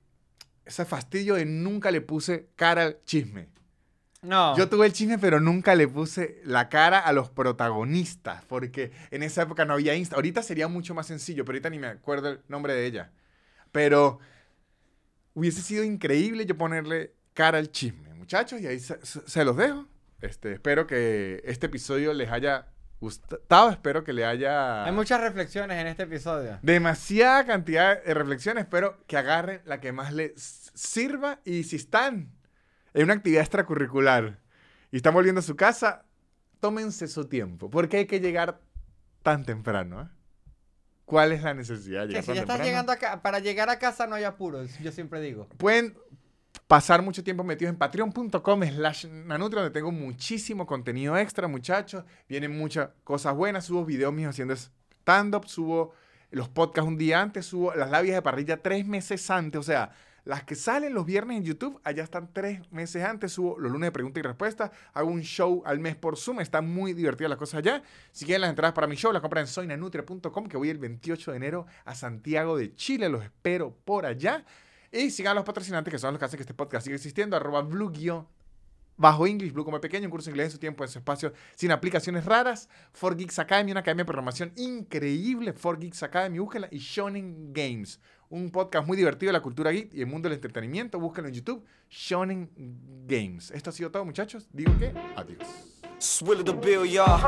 ese fastidio de nunca le puse cara al chisme. No. Yo tuve el chisme, pero nunca le puse la cara a los protagonistas, porque en esa época no había Insta. Ahorita sería mucho más sencillo, pero ahorita ni me acuerdo el nombre de ella. Pero hubiese sido increíble yo ponerle cara al chisme, muchachos, y ahí se, los dejo. Este, espero que este episodio les haya gustado, espero que le haya... Hay muchas reflexiones en este episodio. Demasiada cantidad de reflexiones, espero que agarren la que más les sirva y si están en una actividad extracurricular y están volviendo a su casa, tómense su tiempo, porque hay que llegar tan temprano. ¿eh? ¿Cuál es la necesidad de llegar si tan ya estás temprano? llegando acá, para llegar a casa no hay apuros, yo siempre digo. Pueden pasar mucho tiempo metidos en patreon.com slash donde tengo muchísimo contenido extra, muchachos. Vienen muchas cosas buenas. Subo videos míos haciendo stand-up, subo los podcasts un día antes, subo las labias de parrilla tres meses antes. O sea, las que salen los viernes en YouTube, allá están tres meses antes. Subo los lunes de preguntas y respuestas. Hago un show al mes por Zoom. Está muy divertida las cosas allá. Si quieren las entradas para mi show, las compran en soynanutria.com, que voy el 28 de enero a Santiago de Chile. Los espero por allá. Y sigan a los patrocinantes, que son los que hacen que este podcast siga existiendo. Arroba blue guion bajo English, Blue como pequeño, un curso de inglés en su tiempo, en su espacio, sin aplicaciones raras. 4Geeks Academy, una academia de programación increíble. 4Geeks Academy, búsquenla. Y Shonen Games, un podcast muy divertido de la cultura geek y el mundo del entretenimiento. Búsquenlo en YouTube. Shonen Games. Esto ha sido todo, muchachos. Digo que adiós. Swilly the Bill, y'all.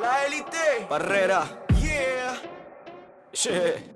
La élite. Barrera. Yeah. Shit.